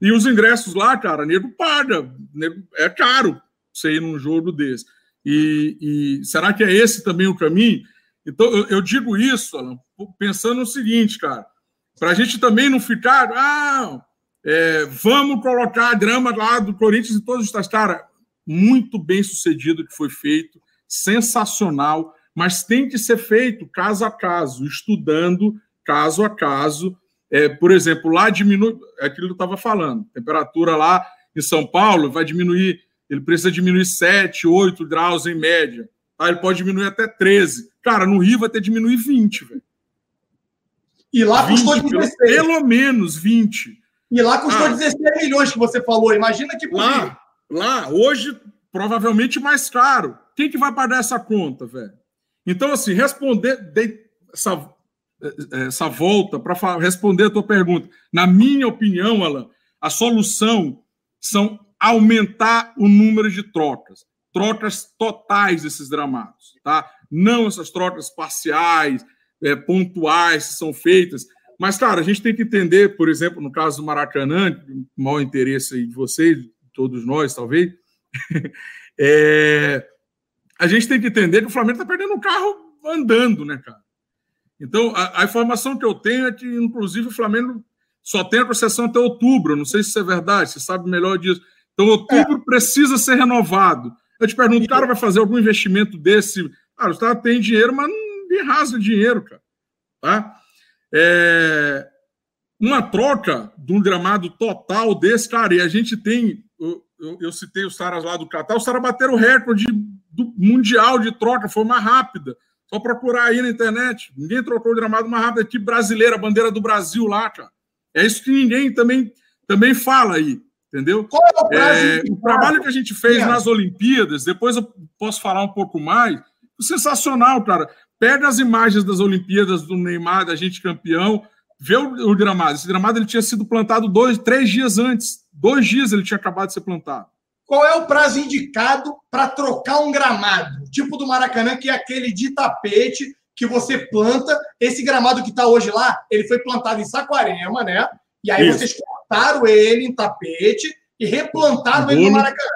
E os ingressos lá, cara, nego paga. Nego, é caro você ir num jogo desse. E, e, será que é esse também o caminho? Então, eu, eu digo isso, Alan, pensando no seguinte, cara para a gente também não ficar, ah, é, vamos colocar a grama lá do Corinthians e todos os cara, muito bem sucedido que foi feito, sensacional, mas tem que ser feito caso a caso, estudando caso a caso. É, por exemplo, lá diminui, é aquilo que eu estava falando, temperatura lá em São Paulo vai diminuir, ele precisa diminuir 7, 8 graus em média. Tá? Ele pode diminuir até 13. Cara, no Rio vai ter diminuir 20, velho. E lá 20, custou 16. Pelo menos 20. E lá custou ah, 16 milhões que você falou. Imagina que lá, lá, hoje, provavelmente mais caro. Quem que vai pagar essa conta, velho? Então, assim, responder de, essa, essa volta para responder a tua pergunta. Na minha opinião, Alan, a solução são aumentar o número de trocas. Trocas totais desses gramados, tá? Não essas trocas parciais, é, pontuais que são feitas. Mas, cara, a gente tem que entender, por exemplo, no caso do Maracanã, maior interesse aí de vocês, de todos nós, talvez, é, a gente tem que entender que o Flamengo está perdendo o carro andando, né, cara? Então, a, a, informação que eu tenho é que, inclusive, o Flamengo só tem a concessão até outubro. Não sei se isso é verdade, você sabe melhor disso. Então, outubro é. precisa ser renovado. Eu te pergunto, o cara vai fazer algum investimento desse? Cara, os caras têm dinheiro, mas não rasga dinheiro, cara. Tá? É, uma troca de um gramado total desse, cara, e a gente tem. Eu, eu, citei os caras lá do Catar, os caras bateram o recorde do mundial de troca, foi mais rápida. Só procurar aí na internet. Ninguém trocou o gramado mais rápido. Equipe brasileira, a bandeira do Brasil lá, cara. É isso que ninguém também, também fala aí, entendeu? É o, é, o trabalho que a gente fez é. nas Olimpíadas, depois eu posso falar um pouco mais, sensacional, cara. Pega as imagens das Olimpíadas do Neymar, da gente campeão, vê o, o gramado. Esse gramado ele tinha sido plantado dois, três dias antes. Dois dias ele tinha acabado de ser plantado. Qual é o prazo indicado para trocar um gramado? Tipo do Maracanã, que é aquele de tapete que você planta. Esse gramado que está hoje lá, ele foi plantado em Saquarema, né? E aí Isso. vocês cortaram ele em tapete e replantaram ele no Maracanã.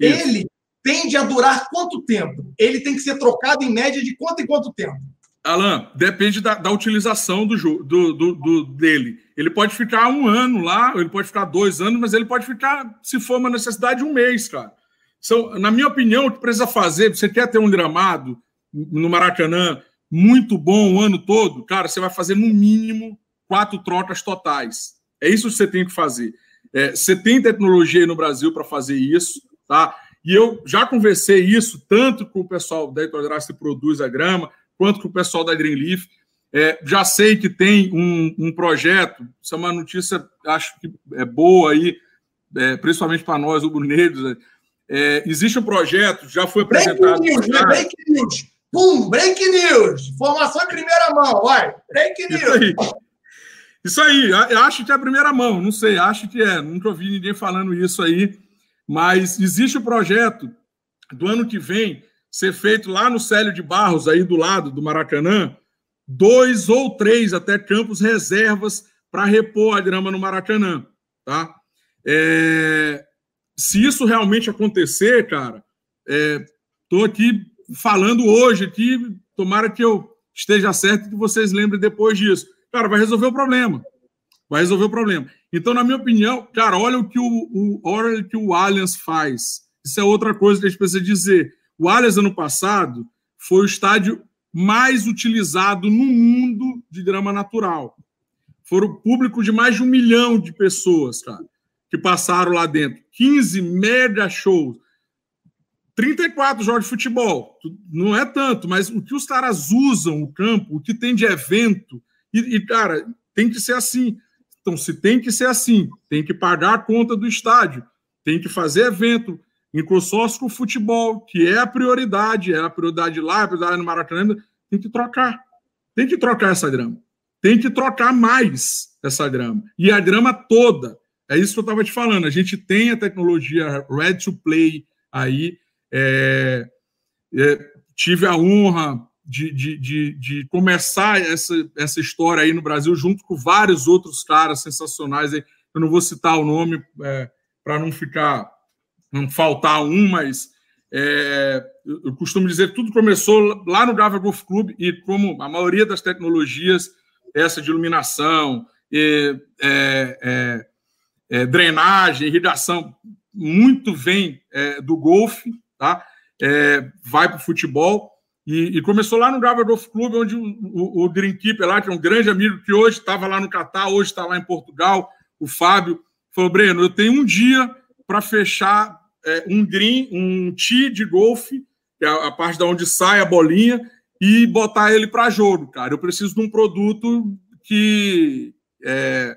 Isso. Ele tende a durar quanto tempo? Ele tem que ser trocado em média de quanto em quanto tempo? Alan, depende da, da utilização do, do, do, do, dele. Ele pode ficar um ano lá, ele pode ficar dois anos, mas ele pode ficar, se for uma necessidade, um mês, cara. Então, na minha opinião, o que precisa fazer, você quer ter um gramado no Maracanã muito bom o ano todo, cara, você vai fazer no mínimo quatro trocas totais. É isso que você tem que fazer. É, você tem tecnologia no Brasil para fazer isso, tá? E eu já conversei isso tanto com o pessoal da Itodrace que produz a grama, quanto com o pessoal da Greenleaf. É, já sei que tem um, um, projeto, isso é uma notícia, acho que é boa aí, é, principalmente para nós, o negros. Né? É, existe um projeto, já foi apresentado. Break news, né? break news. Pum, break news. Informação em primeira mão, vai. Break news. Isso aí. Isso aí, acho que é a primeira mão, não sei, acho que é. Nunca ouvi ninguém falando isso aí. Mas existe o projeto do ano que vem ser feito lá no Célio de Barros, aí do lado do Maracanã, dois ou três até campos reservas para repor a grama no Maracanã, tá? É, se isso realmente acontecer, cara, estou é, aqui falando hoje aqui, tomara que eu esteja certo e que vocês lembrem depois disso. Cara, vai resolver o problema. Vai resolver o problema. Então, na minha opinião, cara, olha o que o, o, olha o, que o Allianz faz. Isso é outra coisa que a gente precisa dizer. O Allianz, ano passado, foi o estádio mais utilizado no mundo de grama natural. foram público de mais de um milhão de pessoas, cara, que passaram lá dentro. 15 mega shows. 34 jogos de futebol. Não é tanto, mas o que os caras usam o campo, o que tem de evento, e, e, cara, tem que ser assim. Então, se tem que ser assim, tem que pagar a conta do estádio, tem que fazer evento em consórcio com o futebol, que é a prioridade, é a prioridade lá, a prioridade no Maracanã, tem que trocar. Tem que trocar essa grama. Tem que trocar mais essa grama. E a grama toda. É isso que eu estava te falando. A gente tem a tecnologia Red to Play aí. É, é, tive a honra de, de, de, de, começar essa, essa história aí no Brasil, junto com vários outros caras sensacionais. Aí. Eu não vou citar o nome é, para não ficar, não faltar um, mas é, eu costumo dizer que tudo começou lá no Gava Golf Club e como a maioria das tecnologias, essa de iluminação, e, é, é, é drenagem, irrigação, muito vem é, do golfe, tá? É, vai para o futebol. E, e, começou lá no Gava Golf Club, onde o, o, o Greenkeeper lá, que é um grande amigo que hoje estava lá no Catar, hoje está lá em Portugal, o Fábio, falou: Breno, eu tenho um dia para fechar é, um green, um tee de golfe, que é a parte da onde sai a bolinha, e botar ele para jogo, cara. Eu preciso de um produto que, é,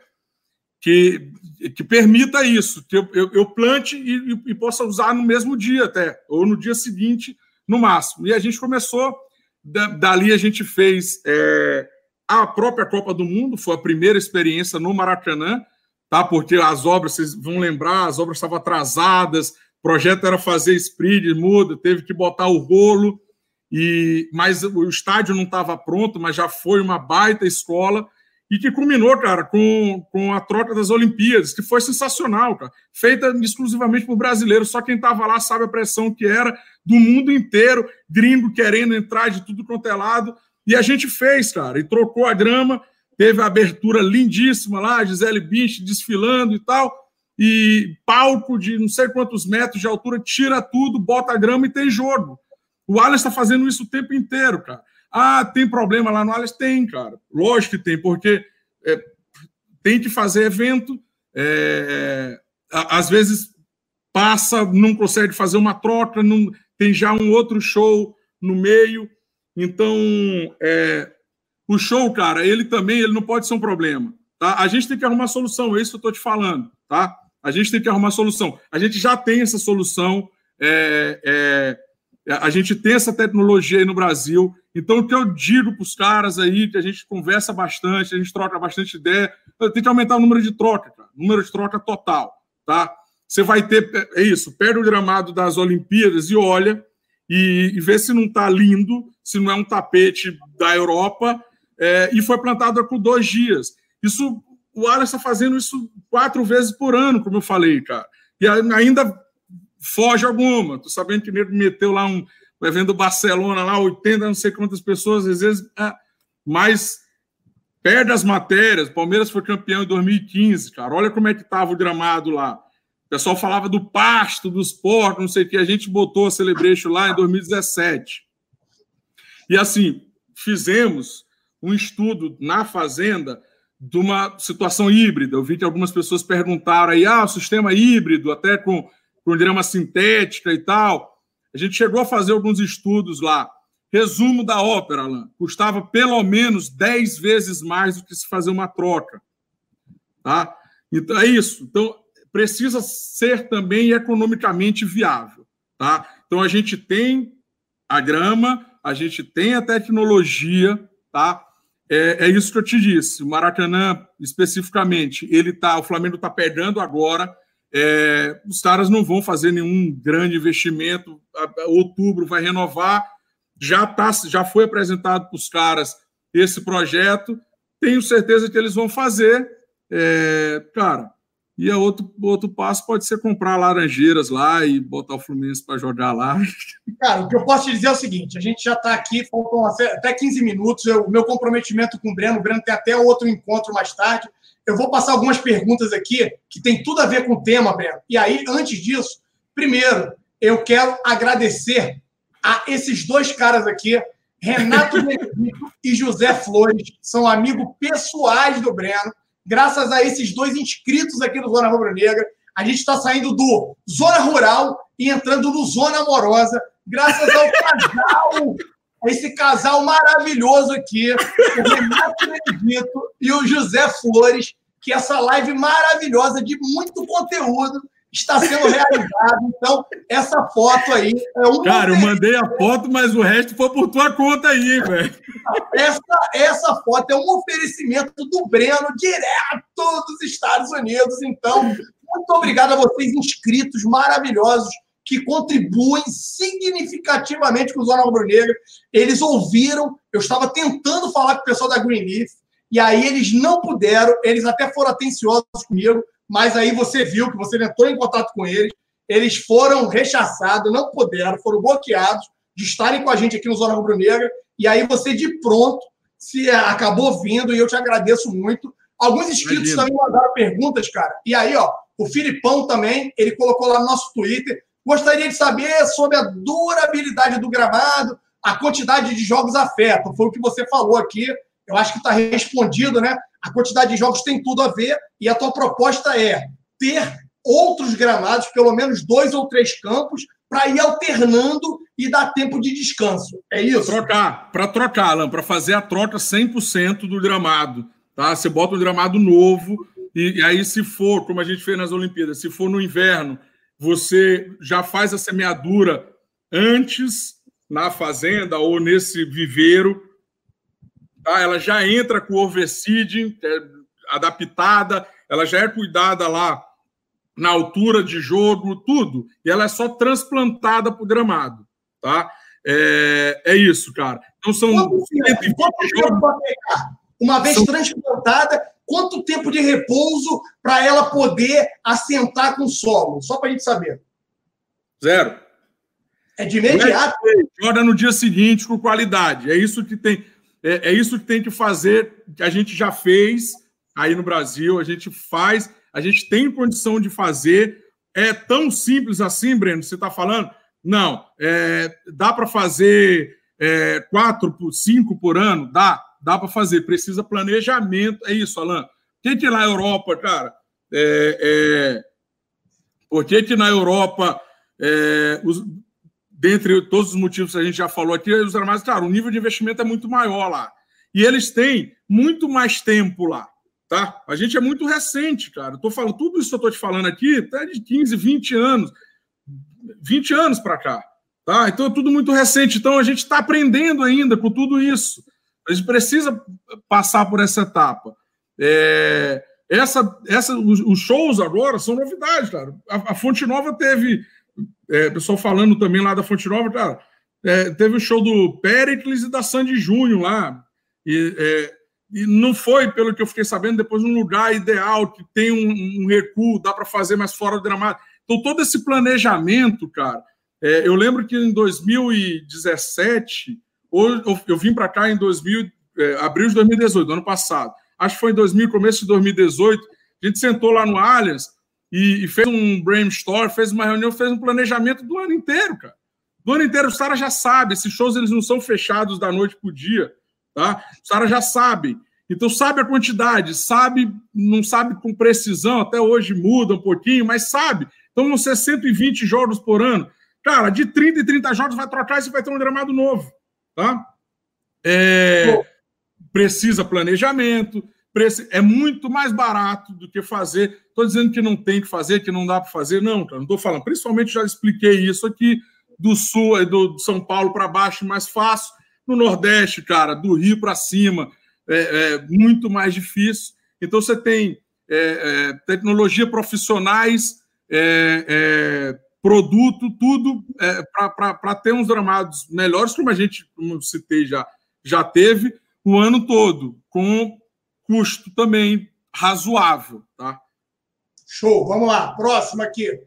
que, que permita isso, que eu, eu, eu plante e, e, possa usar no mesmo dia até, ou no dia seguinte, no máximo. E a gente começou, dali a gente fez é, a própria Copa do Mundo, foi a primeira experiência no Maracanã, tá? Porque as obras, vocês vão lembrar, as obras estavam atrasadas, projeto era fazer split, muda, teve que botar o rolo, e mas o estádio não estava pronto, mas já foi uma baita escola e que culminou, cara, com, com a troca das Olimpíadas, que foi sensacional, cara, feita exclusivamente por brasileiros. Só quem estava lá sabe a pressão que era do mundo inteiro, gringo querendo entrar de tudo quanto é lado. E a gente fez, cara, e trocou a grama. Teve a abertura lindíssima lá, Gisele Bündchen desfilando e tal. E palco de não sei quantos metros de altura, tira tudo, bota grama e tem jogo. O Alan está fazendo isso o tempo inteiro, cara. Ah, tem problema lá no Alas? Tem, cara. Lógico que tem, porque é, tem que fazer evento. É, às vezes passa, não consegue fazer uma troca, não, tem já um outro show no meio. Então, é, o show, cara, ele também ele não pode ser um problema. Tá? A gente tem que arrumar solução, é isso que eu estou te falando. Tá? A gente tem que arrumar solução. A gente já tem essa solução. É, é, a gente tem essa tecnologia aí no Brasil. Então, o que eu digo para os caras aí, que a gente conversa bastante, a gente troca bastante ideia, tem que aumentar o número de troca, cara. Número de troca total, tá? Você vai ter, é isso, pega o gramado das Olimpíadas e olha, e, e vê se não está lindo, se não é um tapete da Europa, é, e foi plantado com dois dias. Isso, o Aras está fazendo isso quatro vezes por ano, como eu falei, cara. E ainda foge alguma. Tô sabendo que ele meteu lá um evento do Barcelona, lá 80, não sei quantas pessoas, às vezes, é, mas perde as matérias. Palmeiras foi campeão em 2015, cara. Olha como é que estava o gramado lá. O pessoal falava do pasto, dos porcos, não sei o que. A gente botou a Celebration lá em 2017. E assim, fizemos um estudo na Fazenda de uma situação híbrida. Eu vi que algumas pessoas perguntaram aí, ah, o sistema híbrido, até com com grama sintética e tal. A gente chegou a fazer alguns estudos lá. Resumo da ópera, Alain, custava pelo menos 10 vezes mais do que se fazer uma troca. Tá? Então, é isso. Então, precisa ser também economicamente viável. Tá? Então, a gente tem a grama, a gente tem a tecnologia, tá? É, é isso que eu te disse. O Maracanã, especificamente, ele tá, o Flamengo está pegando agora é, os caras não vão fazer nenhum grande investimento. Outubro vai renovar. Já, tá, já foi apresentado para os caras esse projeto. Tenho certeza que eles vão fazer. É, cara, e a outro, outro passo pode ser comprar laranjeiras lá e botar o Fluminense para jogar lá. Cara, o que eu posso te dizer é o seguinte: a gente já está aqui, faltam até 15 minutos. O meu comprometimento com o Breno, o Breno tem até outro encontro mais tarde. Eu vou passar algumas perguntas aqui que tem tudo a ver com o tema, Breno. E aí, antes disso, primeiro, eu quero agradecer a esses dois caras aqui Renato Benedito e José Flores são amigos pessoais do Breno. Graças a esses dois inscritos aqui no Zona Rubro Negra, a gente está saindo do Zona Rural e entrando no Zona Amorosa, graças ao casal, esse casal maravilhoso aqui, o Renato Benedito e o José Flores, que essa live maravilhosa de muito conteúdo está sendo realizado. Então, essa foto aí é um. Cara, eu mandei a foto, mas o resto foi por tua conta aí, velho. Essa, essa foto é um oferecimento do Breno direto dos Estados Unidos. Então, muito obrigado a vocês, inscritos maravilhosos, que contribuem significativamente com o Zona Rubro Negra. Eles ouviram, eu estava tentando falar com o pessoal da Greenleaf, e aí eles não puderam, eles até foram atenciosos comigo, mas aí você viu que você entrou em contato com eles, eles foram rechaçados, não puderam, foram bloqueados de estarem com a gente aqui no Zona Rubro Negra, e aí você de pronto se acabou vindo, e eu te agradeço muito. Alguns inscritos Imagina. também mandaram perguntas, cara. E aí, ó, o Filipão também, ele colocou lá no nosso Twitter. Gostaria de saber sobre a durabilidade do gramado, a quantidade de jogos afeta. Foi o que você falou aqui. Eu acho que está respondido, né? A quantidade de jogos tem tudo a ver e a tua proposta é ter outros gramados, pelo menos dois ou três campos, para ir alternando e dar tempo de descanso. É isso? Trocar, para trocar, Alan, para fazer a troca 100% do gramado. Tá? Você bota o gramado novo, e, e, aí, se for, como a gente fez nas Olimpíadas, se for no inverno, você já faz a semeadura antes na fazenda ou nesse viveiro tá? ela já entra com o overseeding é adaptada, ela já é cuidada lá na altura de jogo, tudo, e ela é só transplantada para o gramado, tá? É, é isso, cara. Então são Uma vez são... transplantada, quanto tempo de repouso para ela poder assentar com o solo? Só para a gente saber. Zero. É de imediato? Joga no dia seguinte com qualidade. É isso que tem. É, é isso que tem que fazer, que a gente já fez aí no Brasil, a gente faz, a gente tem condição de fazer. É tão simples assim, Breno, você está falando? Não, é, dá para fazer é, quatro, cinco por ano? Dá, dá para fazer. Precisa planejamento. É isso, Alan. Por que, que na Europa, cara, é, é, por que na Europa, é, os, dentre todos os motivos que a gente já falou aqui, os armários, claro, o nível de investimento é muito maior lá. E eles têm muito mais tempo lá. Tá? A gente é muito recente, cara. Eu tô falando, tudo isso que eu estou te falando aqui até de 15, 20 anos. 20 anos para cá. Tá? Então é tudo muito recente. Então a gente está aprendendo ainda com tudo isso. A gente precisa passar por essa etapa. É, essa, essa, os, os, shows agora são novidades, cara. A, a Fonte Nova teve é, pessoal falando também lá da Fonte Nova, cara, é, teve o show do Pericles e da Sandy Júnior lá. E, é, e, não foi, pelo que eu fiquei sabendo, depois um lugar ideal, que tem um, um recuo, dá para fazer mais fora do gramado. Então, todo esse planejamento, cara. É, eu lembro que em 2017, ou, eu, eu vim para cá em 2000, é, abril de 2018, do ano passado. Acho que foi em 2000, começo de 2018. A gente sentou lá no Allianz e, e, fez um brainstorm, fez uma reunião, fez um planejamento do ano inteiro, cara. Do ano inteiro, os caras já sabem, esses shows eles não são fechados da noite para o dia, tá? Os caras já sabem. Então, sabe a quantidade, sabe, não sabe com precisão, até hoje muda um pouquinho, mas sabe. Então, vão ser 120 jogos por ano. Cara, de 30 e 30 jogos vai trocar e você vai ter um gramado novo, tá? É, precisa planejamento, é muito mais barato do que fazer. Estou dizendo que não tem que fazer, que não dá para fazer, não, cara, não estou falando. Principalmente já expliquei isso aqui do sul, do São Paulo para baixo, mais fácil. No Nordeste, cara, do Rio para cima, é, é, muito mais difícil. Então você tem é, é tecnologia profissionais, é, é, produto, tudo para ter uns dramados melhores, como a gente, como citei, já, já teve o ano todo, com custo também razoável, tá? Show, vamos lá. Próximo aqui.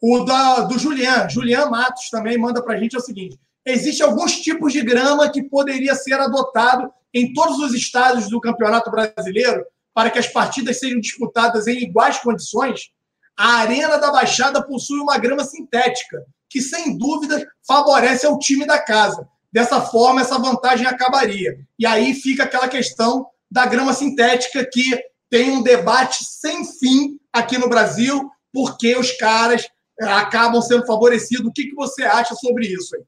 O da, do Julian. Julian Matos também manda para a gente é o seguinte: existem alguns tipos de grama que poderia ser adotado em todos os estádios do Campeonato Brasileiro para que as partidas sejam disputadas em iguais condições? A Arena da Baixada possui uma grama sintética, que sem dúvida favorece ao time da casa. Dessa forma, essa vantagem acabaria. E aí fica aquela questão da grama sintética que tem um debate sem fim aqui no Brasil, porque os caras eh, acabam sendo favorecidos. O que, que você acha sobre isso aí?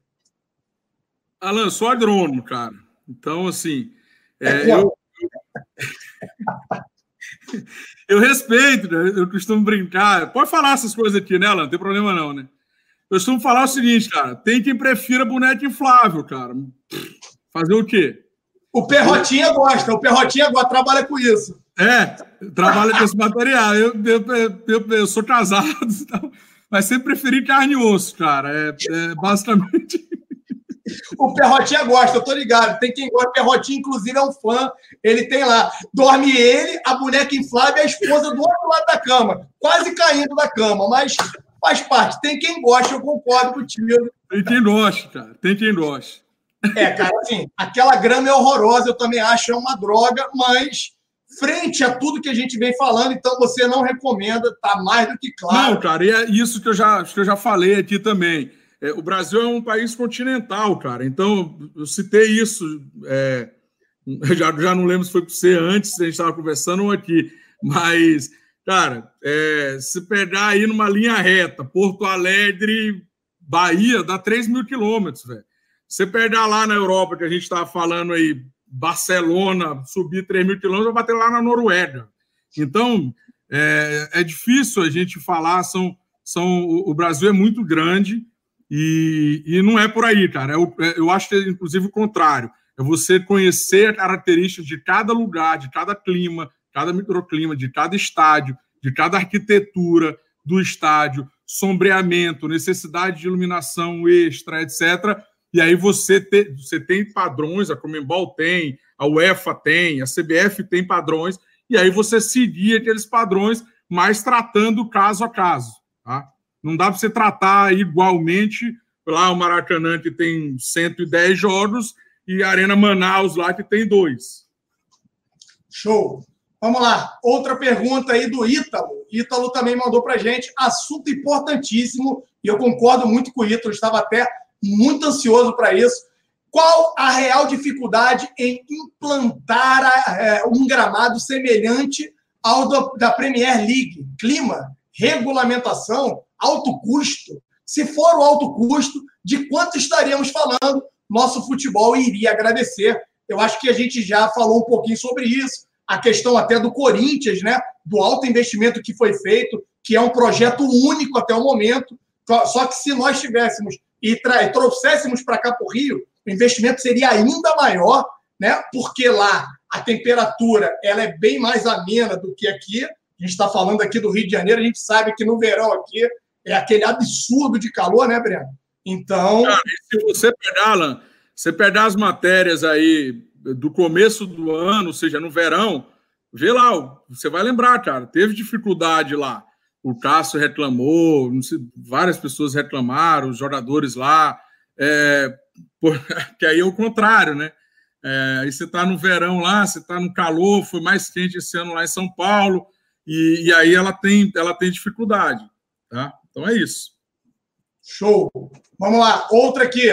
Alan, sou agrônomo, cara. Então, assim, é, é eu, eu respeito, né? eu costumo brincar. Pode falar essas coisas aqui, né, Alan? Não tem problema não, né? Eu costumo falar o seguinte, cara: tem quem prefira boneco inflável, cara. Fazer o quê? O Perrotinha gosta, o Perrotinha gosta, trabalha com isso. É, trabalha com esse material. Eu, eu, eu, eu sou casado, mas sempre preferi carne e osso, cara. É, é basicamente. O Perrotinha gosta, eu tô ligado. Tem quem gosta. Perrotinha, inclusive, é um fã. Ele tem lá. Dorme ele, a boneca inflável e a esposa do outro lado da cama. Quase caindo da cama, mas faz parte. Tem quem gosta, eu concordo contigo. Tem quem gosta, cara. Tem quem gosta. É, cara, assim, aquela grama é horrorosa, eu também acho, é uma droga, mas frente a tudo que a gente vem falando, então você não recomenda, tá mais do que claro. Não, cara, e é isso que eu já, que eu já falei aqui também. É, o Brasil é um país continental, cara. Então, eu citei isso, é, já, já não lembro se foi para você antes, a gente estava conversando aqui, mas, cara, é, se pegar aí numa linha reta, Porto Alegre, Bahia, dá 3 mil quilômetros, velho. Você pegar lá na Europa, que a gente estava falando aí, Barcelona, subir 3 mil quilômetros, vai bater lá na Noruega. Então, é, é, difícil a gente falar, são, são, o Brasil é muito grande e, e não é por aí, cara. Eu, é é, eu acho que é, inclusive, o contrário. É você conhecer a característica de cada lugar, de cada clima, cada microclima, de cada estádio, de cada arquitetura do estádio, sombreamento, necessidade de iluminação extra, etc., e aí você, te, você tem padrões, a Comembol tem, a UEFA tem, a CBF tem padrões, e aí você seguir aqueles padrões, mas tratando caso a caso. Tá? Não dá para você tratar igualmente lá o Maracanã, que tem 110 jogos, e a Arena Manaus lá, que tem dois. Show. Vamos lá. Outra pergunta aí do Ítalo. Ítalo também mandou para gente. Assunto importantíssimo, e eu concordo muito com o Ítalo, estava até muito ansioso para isso. Qual a real dificuldade em implantar é, um gramado semelhante ao do, da Premier League? Clima, regulamentação, alto custo. Se for o alto custo, de quanto estaríamos falando? Nosso futebol iria agradecer. Eu acho que a gente já falou um pouquinho sobre isso. A questão até do Corinthians, né? Do alto investimento que foi feito, que é um projeto único até o momento. Só que se nós tivéssemos e, trouxéssemos para cá para o Rio, o investimento seria ainda maior, né? porque lá a temperatura ela é bem mais amena do que aqui. A gente está falando aqui do Rio de Janeiro, a gente sabe que no verão aqui é aquele absurdo de calor, né, Breno? Então. Cara, se você pegar, Alan, você pegar as matérias aí do começo do ano, ou seja, no verão, vê lá, você vai lembrar, cara, teve dificuldade lá o Cássio reclamou, sei, várias pessoas reclamaram, os jogadores lá, é, que aí é o contrário, né? É, aí você está no verão lá, você está no calor, foi mais quente esse ano lá em São Paulo, e, e, aí ela tem, ela tem dificuldade, tá? Então é isso. Show. Vamos lá, outra aqui.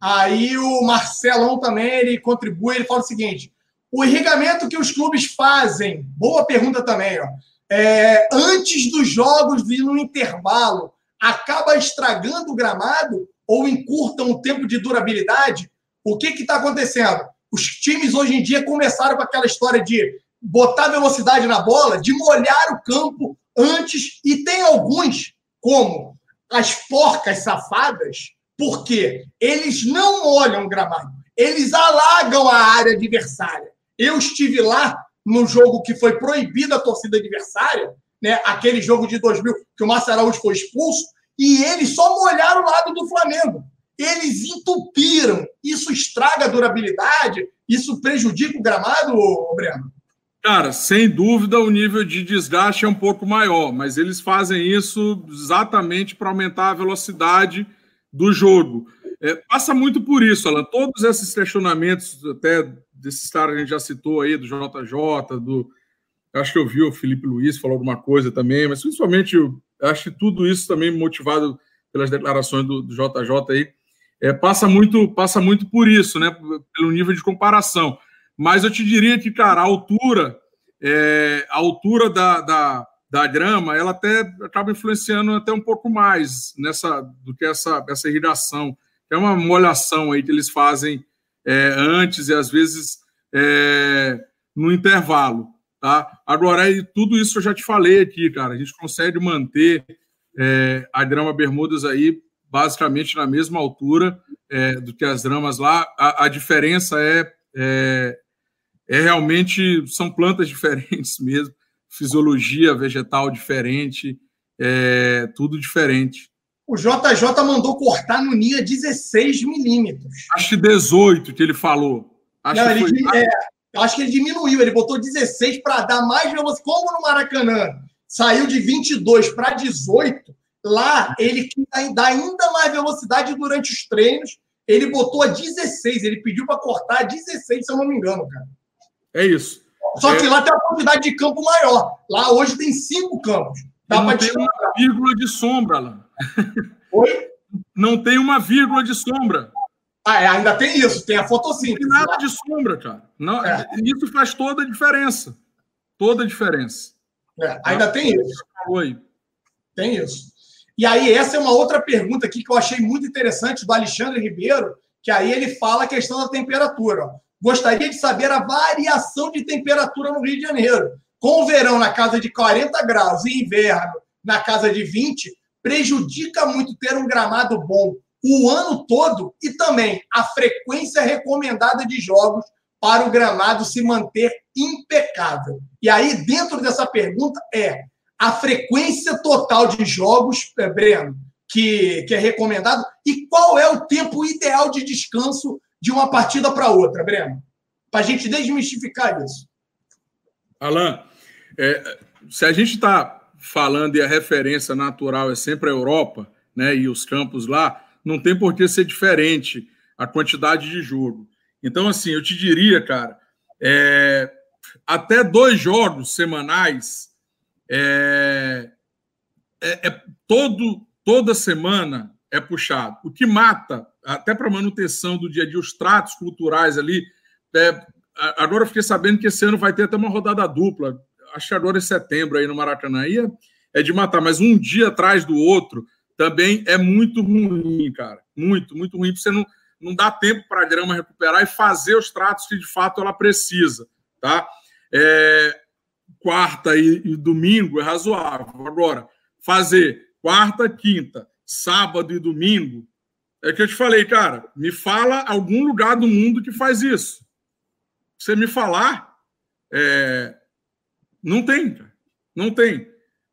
Aí o Marcelão também ele contribui, ele fala o seguinte: o irrigamento que os clubes fazem, boa pergunta também, ó é, antes dos jogos vir no intervalo, acaba estragando o gramado ou encurtam o tempo de durabilidade? O que está acontecendo? Os times hoje em dia começaram com aquela história de botar velocidade na bola, de molhar o campo antes, e tem alguns, como as porcas safadas, porque eles não molham o gramado, eles alagam a área adversária. Eu estive lá no jogo que foi proibida a torcida adversária, né? aquele jogo de 2000 que o Márcio Araújo foi expulso, e eles só molharam o lado do Flamengo. Eles entupiram. Isso estraga a durabilidade? Isso prejudica o gramado, Breno? Cara, sem dúvida o nível de desgaste é um pouco maior, mas eles fazem isso exatamente para aumentar a velocidade do jogo. É, passa muito por isso, Alan. Todos esses questionamentos, até desses caras que a gente já citou aí, do JJ, do. Acho que eu vi o Felipe Luiz falar alguma coisa também, mas principalmente acho que tudo isso também motivado pelas declarações do, do JJ aí. é, passa muito passa muito por isso, né? Pelo nível de comparação. Mas eu te diria que, cara, a altura, é, a altura da, da, da grama, ela até acaba influenciando até um pouco mais nessa do que essa, essa irrigação. É uma molhação aí que eles fazem é, antes e às vezes é, no intervalo. Tá? Agora, tudo isso eu já te falei aqui, cara. A gente consegue manter é, a grama Bermudas aí basicamente na mesma altura é, do que as gramas lá. A, a diferença é, é, é, realmente são plantas diferentes mesmo, fisiologia vegetal diferente, é, tudo diferente. O JJ mandou cortar no NIA 16 milímetros. Acho que 18 que ele falou. Acho, Não, que, foi... é, acho que ele diminuiu, ele botou 16 para dar mais velocidade. Como no Maracanã saiu de 22 para 18, lá ele dá ainda mais velocidade durante os treinos. Ele botou a 16, ele pediu para cortar a 16, se eu não me engano, cara. É isso. Só é... que lá tem uma quantidade de campo maior. Lá hoje tem cinco campos. Dá para tirar. uma vírgula de sombra lá. Oi? Não tem uma vírgula de sombra. Ah, é, ainda tem isso, tem a fotossíntese. Não tem nada de sombra, cara. Não, é. Isso faz toda a diferença. Toda a diferença. É, ainda tem isso. Oi. Tem isso. E aí, essa é uma outra pergunta aqui que eu achei muito interessante do Alexandre Ribeiro, que aí ele fala a questão da temperatura. Gostaria de saber a variação de temperatura no Rio de Janeiro. Com o verão na casa de 40 graus e inverno na casa de 20, prejudica muito ter um gramado bom o ano todo e também a frequência recomendada de jogos para o gramado se manter impecável. E aí, dentro dessa pergunta, é a frequência total de jogos, é, Breno, que, que é recomendado, e qual é o tempo ideal de descanso de uma partida para outra, Breno? Para a gente desmistificar isso. Alan, é, se a gente está falando e a referência natural é sempre a Europa, né, e os campos lá, não tem por que ser diferente a quantidade de jogo. Então, assim, eu te diria, cara, é, até dois jogos semanais, é, é, é, todo, toda semana é puxado. O que mata, até para manutenção do dia a dia, os tratos culturais ali. É, agora eu fiquei sabendo que esse ano vai ter até uma rodada dupla. Que agora em setembro aí no Maracanã. É, é de matar, mas um dia atrás do outro também é muito ruim, cara. Muito, muito ruim. Você não, não dá tempo para a grama recuperar e fazer os tratos que de fato ela precisa, tá? É, quarta e, e domingo é razoável. Agora, fazer quarta, quinta, sábado e domingo, é que eu te falei, cara, me fala algum lugar do mundo que faz isso. Você me falar, é, não tem. Não tem,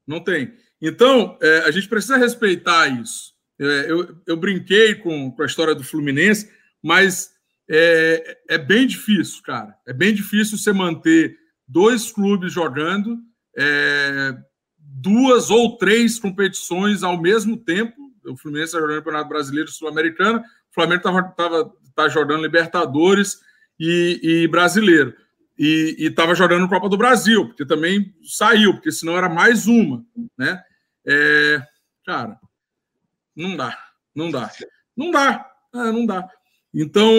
não tem. Então, é, a gente precisa respeitar isso. É, eu, eu brinquei com, com a história do Fluminense, mas é, é bem difícil, cara. É bem difícil você manter dois clubes jogando é, duas ou três competições ao mesmo tempo. O Fluminense está jogando Campeonato Brasileiro Sul-Americano, o Flamengo estava tá jogando Libertadores e, e Brasileiro. E estava jogando Copa do Brasil, porque também saiu, porque senão era mais uma, né? É, cara, não dá, não dá, não dá, é, não dá. Então,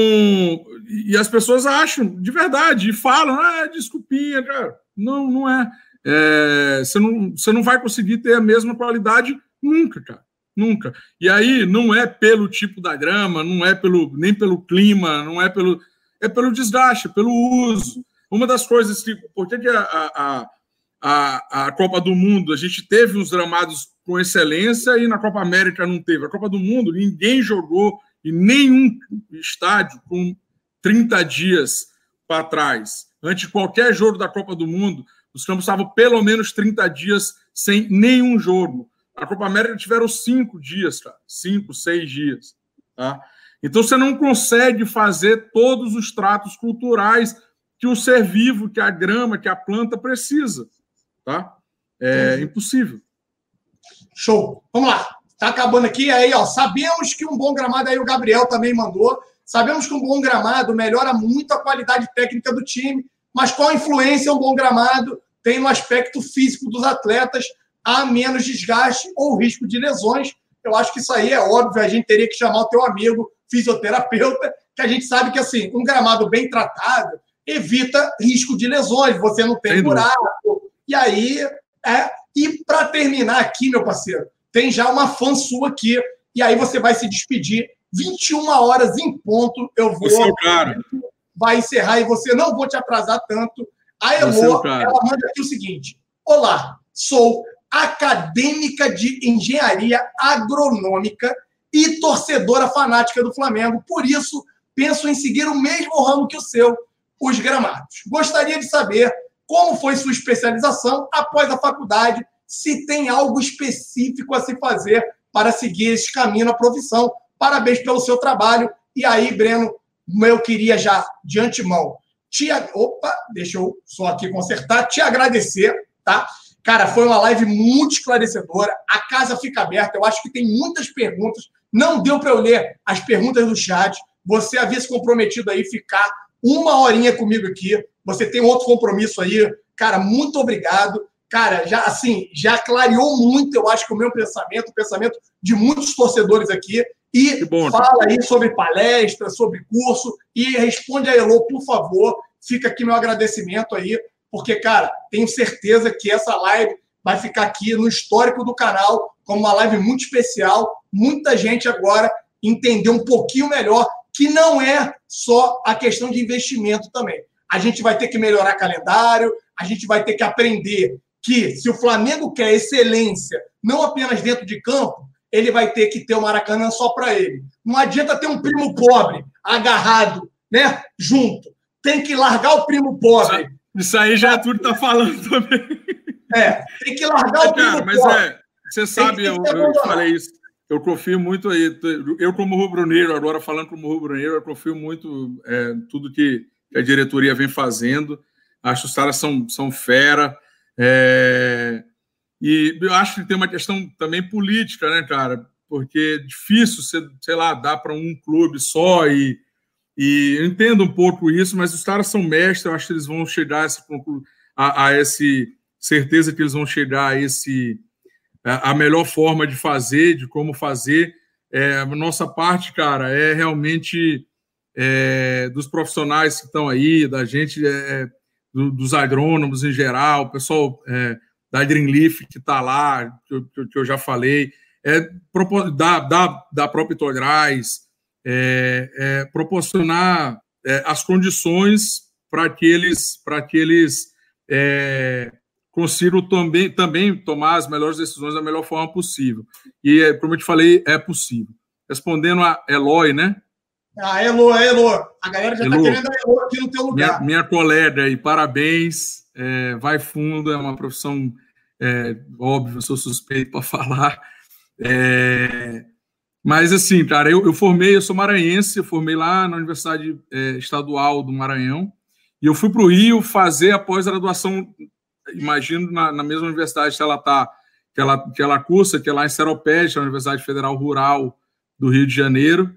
e as pessoas acham de verdade e falam, ah, desculpinha, cara. Não, não é. é. você, não, você não vai conseguir ter a mesma qualidade nunca, cara. Nunca. E aí não é pelo tipo da grama, não é pelo nem pelo clima, não é pelo. É pelo desgaste, pelo uso. Uma das coisas que. Por que, a, a, a, a Copa do Mundo, a gente teve uns gramados com excelência e na Copa América não teve. A Copa do Mundo, ninguém jogou em nenhum estádio com 30 dias para trás. Antes de qualquer jogo da Copa do Mundo, os campos estavam pelo menos 30 dias sem nenhum jogo. A Copa América tiveram cinco dias, cara. Cinco, seis dias. Tá? Então você não consegue fazer todos os tratos culturais que o ser vivo, que a grama, que a planta precisa tá? É impossível. Show. Vamos lá. Tá acabando aqui. Aí, ó, sabemos que um bom gramado, aí o Gabriel também mandou. Sabemos que um bom gramado melhora muito a qualidade técnica do time, mas qual influência um bom gramado tem no aspecto físico dos atletas? Há menos desgaste ou risco de lesões. Eu acho que isso aí é óbvio. A gente teria que chamar o teu amigo fisioterapeuta, que a gente sabe que assim, um gramado bem tratado evita risco de lesões, você não tem buraco. E aí, é. E para terminar aqui, meu parceiro, tem já uma fã sua aqui, e aí você vai se despedir. 21 horas em ponto, eu vou. Você é o cara. Vai encerrar e você não vou te atrasar tanto. A Elô, é ela manda aqui o seguinte: Olá, sou acadêmica de engenharia agronômica e torcedora fanática do Flamengo. Por isso, penso em seguir o mesmo ramo que o seu, os gramados. Gostaria de saber como foi sua especialização após a faculdade, se tem algo específico a se fazer para seguir esse caminho na profissão. Parabéns pelo seu trabalho. E aí, Breno, eu queria já, de antemão, te. Opa, deixa eu só aqui consertar, te agradecer, tá? Cara, foi uma live muito esclarecedora. A casa fica aberta. Eu acho que tem muitas perguntas. Não deu para eu ler as perguntas do chat. Você havia se comprometido aí ficar uma horinha comigo aqui. Você tem outro compromisso aí. Cara, muito obrigado. Cara, já assim, já clareou muito, eu acho que o meu pensamento, o pensamento de muitos torcedores aqui. E bom, fala aí sobre palestra, sobre curso e responde a Elo, por favor. Fica aqui meu agradecimento aí porque, cara, tenho certeza que essa live vai ficar aqui no histórico do canal como uma live muito especial. Muita gente agora entendeu um pouquinho melhor que não é só a questão de investimento também. A gente vai ter que melhorar calendário, a gente vai ter que aprender que se o Flamengo quer excelência, não apenas dentro de campo, ele vai ter que ter o Maracanã só para ele. Não adianta ter um primo pobre agarrado, né, junto. Tem que largar o primo pobre isso aí já é tudo tá falando também. É, tem que largar o cara, Mas é, você sabe, eu, eu falei isso. Eu confio muito aí. Eu, como rubro-negro, agora falando como rubro-negro, eu confio muito é, tudo que, a diretoria vem fazendo. Acho que os caras são, são fera. É, e eu acho que tem uma questão também política, né, cara? Porque é difícil, você, sei lá, dar para um clube só e e eu entendo um pouco isso, mas os caras são mestres, eu acho que eles vão chegar a, esse, a, a esse certeza que eles vão chegar a esse a, a melhor forma de fazer, de como fazer. É, a nossa parte, cara, é realmente é, dos profissionais que estão aí, da gente, é, é do, dos agrônomos em geral, o pessoal é, da Greenleaf que está lá, que eu, que eu, já falei, é, da, da, da própria Itograis, é, é, proporcionar é, as condições para que eles, para que eles é, consigam também, também tomar as melhores decisões da melhor forma possível. E, é, como eu te falei, é possível. Respondendo a Eloy, né? Ah, Elo, Elo. A galera já está querendo a Elo aqui no teu lugar. Minha, minha colega, e parabéns. É, vai fundo, é uma profissão, é, óbvio, eu sou suspeito para falar. É, mas, assim, cara, eu, eu formei, eu sou maranhense, eu formei lá na Universidade é, Estadual do Maranhão, e eu fui para o Rio fazer a pós-graduação, imagino, na, na, mesma universidade que ela está, que ela, que ela cursa, que é lá em Seropédia, a Universidade Federal Rural do Rio de Janeiro.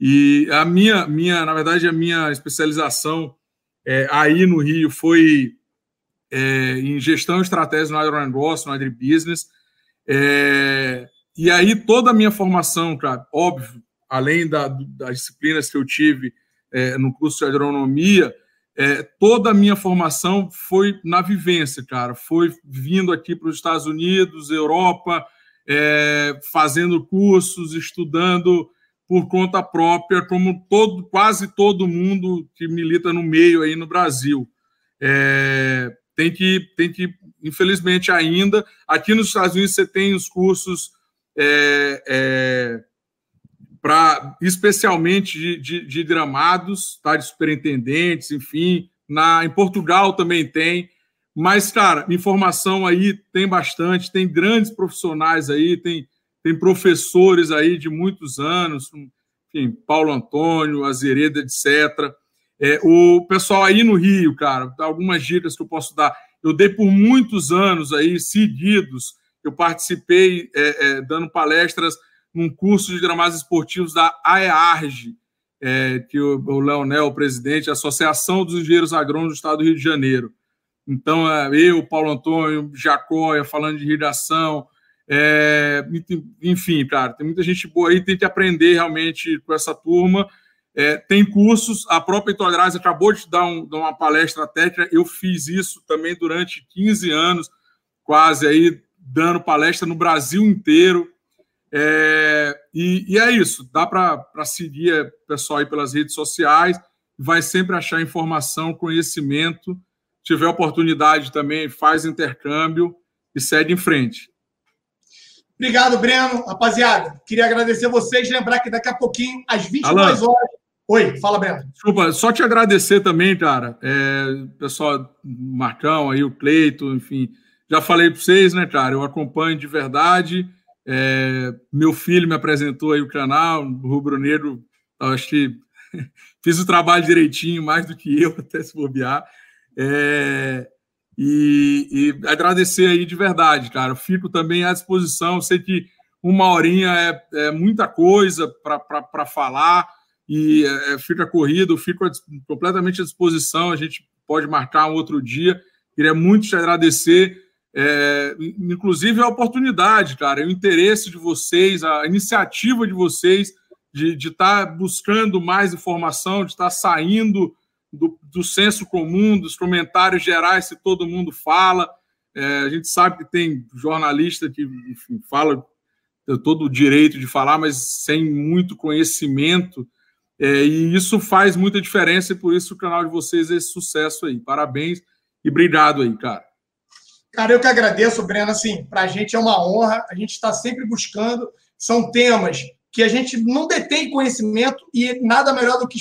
E a minha, minha na verdade, a minha especialização é, aí no Rio foi é, em gestão e estratégia no agronegócio, no agribusiness. É, e aí, toda a minha formação, cara, óbvio, além da, das disciplinas que eu tive é, no curso de agronomia, é, toda a minha formação foi na vivência, cara. Foi vindo aqui para os Estados Unidos, Europa, é, fazendo cursos, estudando por conta própria, como todo, quase todo mundo que milita no meio aí no Brasil. É, tem que, tem que, infelizmente ainda, aqui nos Estados Unidos você tem os cursos é, é, para especialmente de, de, de, gramados, tá? de superintendentes, enfim. Na, em Portugal também tem. Mas, cara, informação aí tem bastante, tem grandes profissionais aí, tem, tem professores aí de muitos anos, enfim, Paulo Antônio, Azeredo, etc. É, o pessoal aí no Rio, cara, algumas dicas que eu posso dar. Eu dei por muitos anos aí, seguidos, eu participei é, é, dando palestras num curso de gramados esportivos da AEARG, é, que o, o Leonel, o presidente, a Associação dos Engenheiros Agrônomos do Estado do Rio de Janeiro. Então, é, eu, Paulo Antônio, Jacóia, falando de irrigação, É, enfim, cara, tem muita gente boa aí, tem que aprender realmente com essa turma. É, tem cursos, a própria Intolerância acabou de dar, um, dar, uma palestra técnica, eu fiz isso também durante 15 anos, quase aí, dando palestra no Brasil inteiro. É, e, e, é isso, dá para seguir o pessoal aí pelas redes sociais, vai sempre achar informação, conhecimento. Se tiver oportunidade também, faz intercâmbio e segue em frente. Obrigado, Breno. Rapaziada, queria agradecer vocês, lembrar que daqui a pouquinho, às 22 Alan, horas. Oi, fala, Breno. Desculpa, só te agradecer também, cara. É, pessoal, Marcão aí, o Cleito, enfim. Já falei para vocês, né, cara? Eu acompanho de verdade. É, meu filho me apresentou aí o canal, o Rubro Negro. Acho que fiz o trabalho direitinho, mais do que eu, até se bobear. É, e, e, agradecer aí de verdade, cara. Eu fico também à disposição. Sei que uma horinha é, é muita coisa para falar e é, é, fica corrido, fico completamente à disposição. A gente pode marcar um outro dia. Queria muito te agradecer, é, inclusive a oportunidade, cara, o interesse de vocês, a iniciativa de vocês de estar tá buscando mais informação, de estar tá saindo do, do senso comum, dos comentários gerais, se todo mundo fala. É, a gente sabe que tem jornalista que enfim, fala todo o direito de falar, mas sem muito conhecimento. É, e isso faz muita diferença e por isso o canal de vocês é esse sucesso aí. Parabéns e obrigado aí, cara. Cara, eu que agradeço, Breno. Assim, para a gente é uma honra. A gente está sempre buscando. São temas que a gente não detém conhecimento e nada melhor do que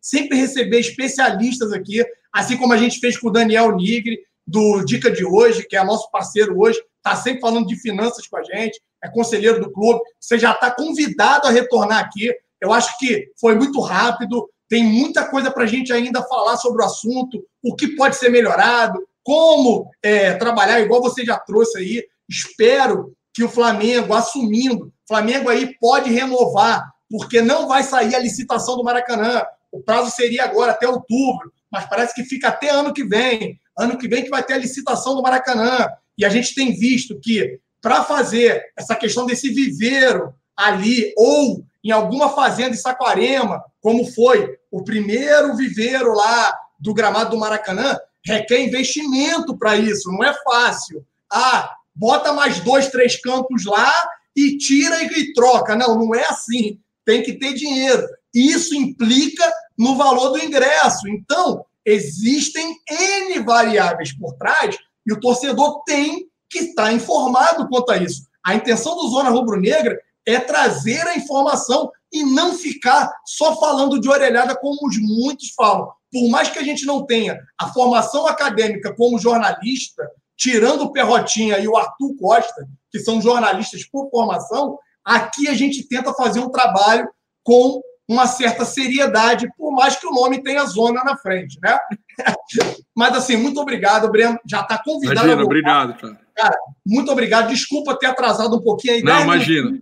sempre receber especialistas aqui, assim como a gente fez com o Daniel Nigri, do Dica de Hoje, que é nosso parceiro hoje, está sempre falando de finanças com a gente, é conselheiro do clube. Você já está convidado a retornar aqui. Eu acho que foi muito rápido, tem muita coisa para a gente ainda falar sobre o assunto, o que pode ser melhorado, como é, trabalhar, igual você já trouxe aí. Espero que o Flamengo, assumindo, Flamengo aí pode renovar, porque não vai sair a licitação do Maracanã. O prazo seria agora até outubro, mas parece que fica até ano que vem. Ano que vem que vai ter a licitação do Maracanã. E a gente tem visto que para fazer essa questão desse viveiro ali ou em alguma fazenda em Saquarema, como foi o primeiro viveiro lá do gramado do Maracanã, requer investimento para isso, não é fácil. Ah, bota mais dois, três campos lá e tira e troca. Não, não é assim. Tem que ter dinheiro. Isso implica no valor do ingresso. Então, existem N variáveis por trás e o torcedor tem que estar informado quanto a isso. A intenção do Zona Rubro-Negra é trazer a informação e não ficar só falando de orelhada como muitos falam. Por mais que a gente não tenha a formação acadêmica como jornalista, tirando o Perrotinha e o Arthur Costa, que são jornalistas por formação, aqui a gente tenta fazer um trabalho com uma certa seriedade, por mais que o nome tenha zona na frente, né? Mas assim, muito obrigado, Breno. Já está convidado. Imagina, obrigado, cara. Cara, muito obrigado. Desculpa ter atrasado um pouquinho aí. Não, imagina.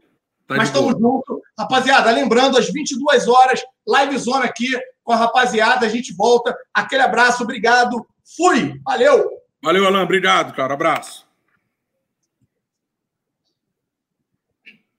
Tá mas estamos juntos. Rapaziada, lembrando, às 22 horas, live zona aqui com a rapaziada. A gente volta. Aquele abraço, obrigado. Fui. Valeu. Valeu, Alan. Obrigado, cara. Abraço.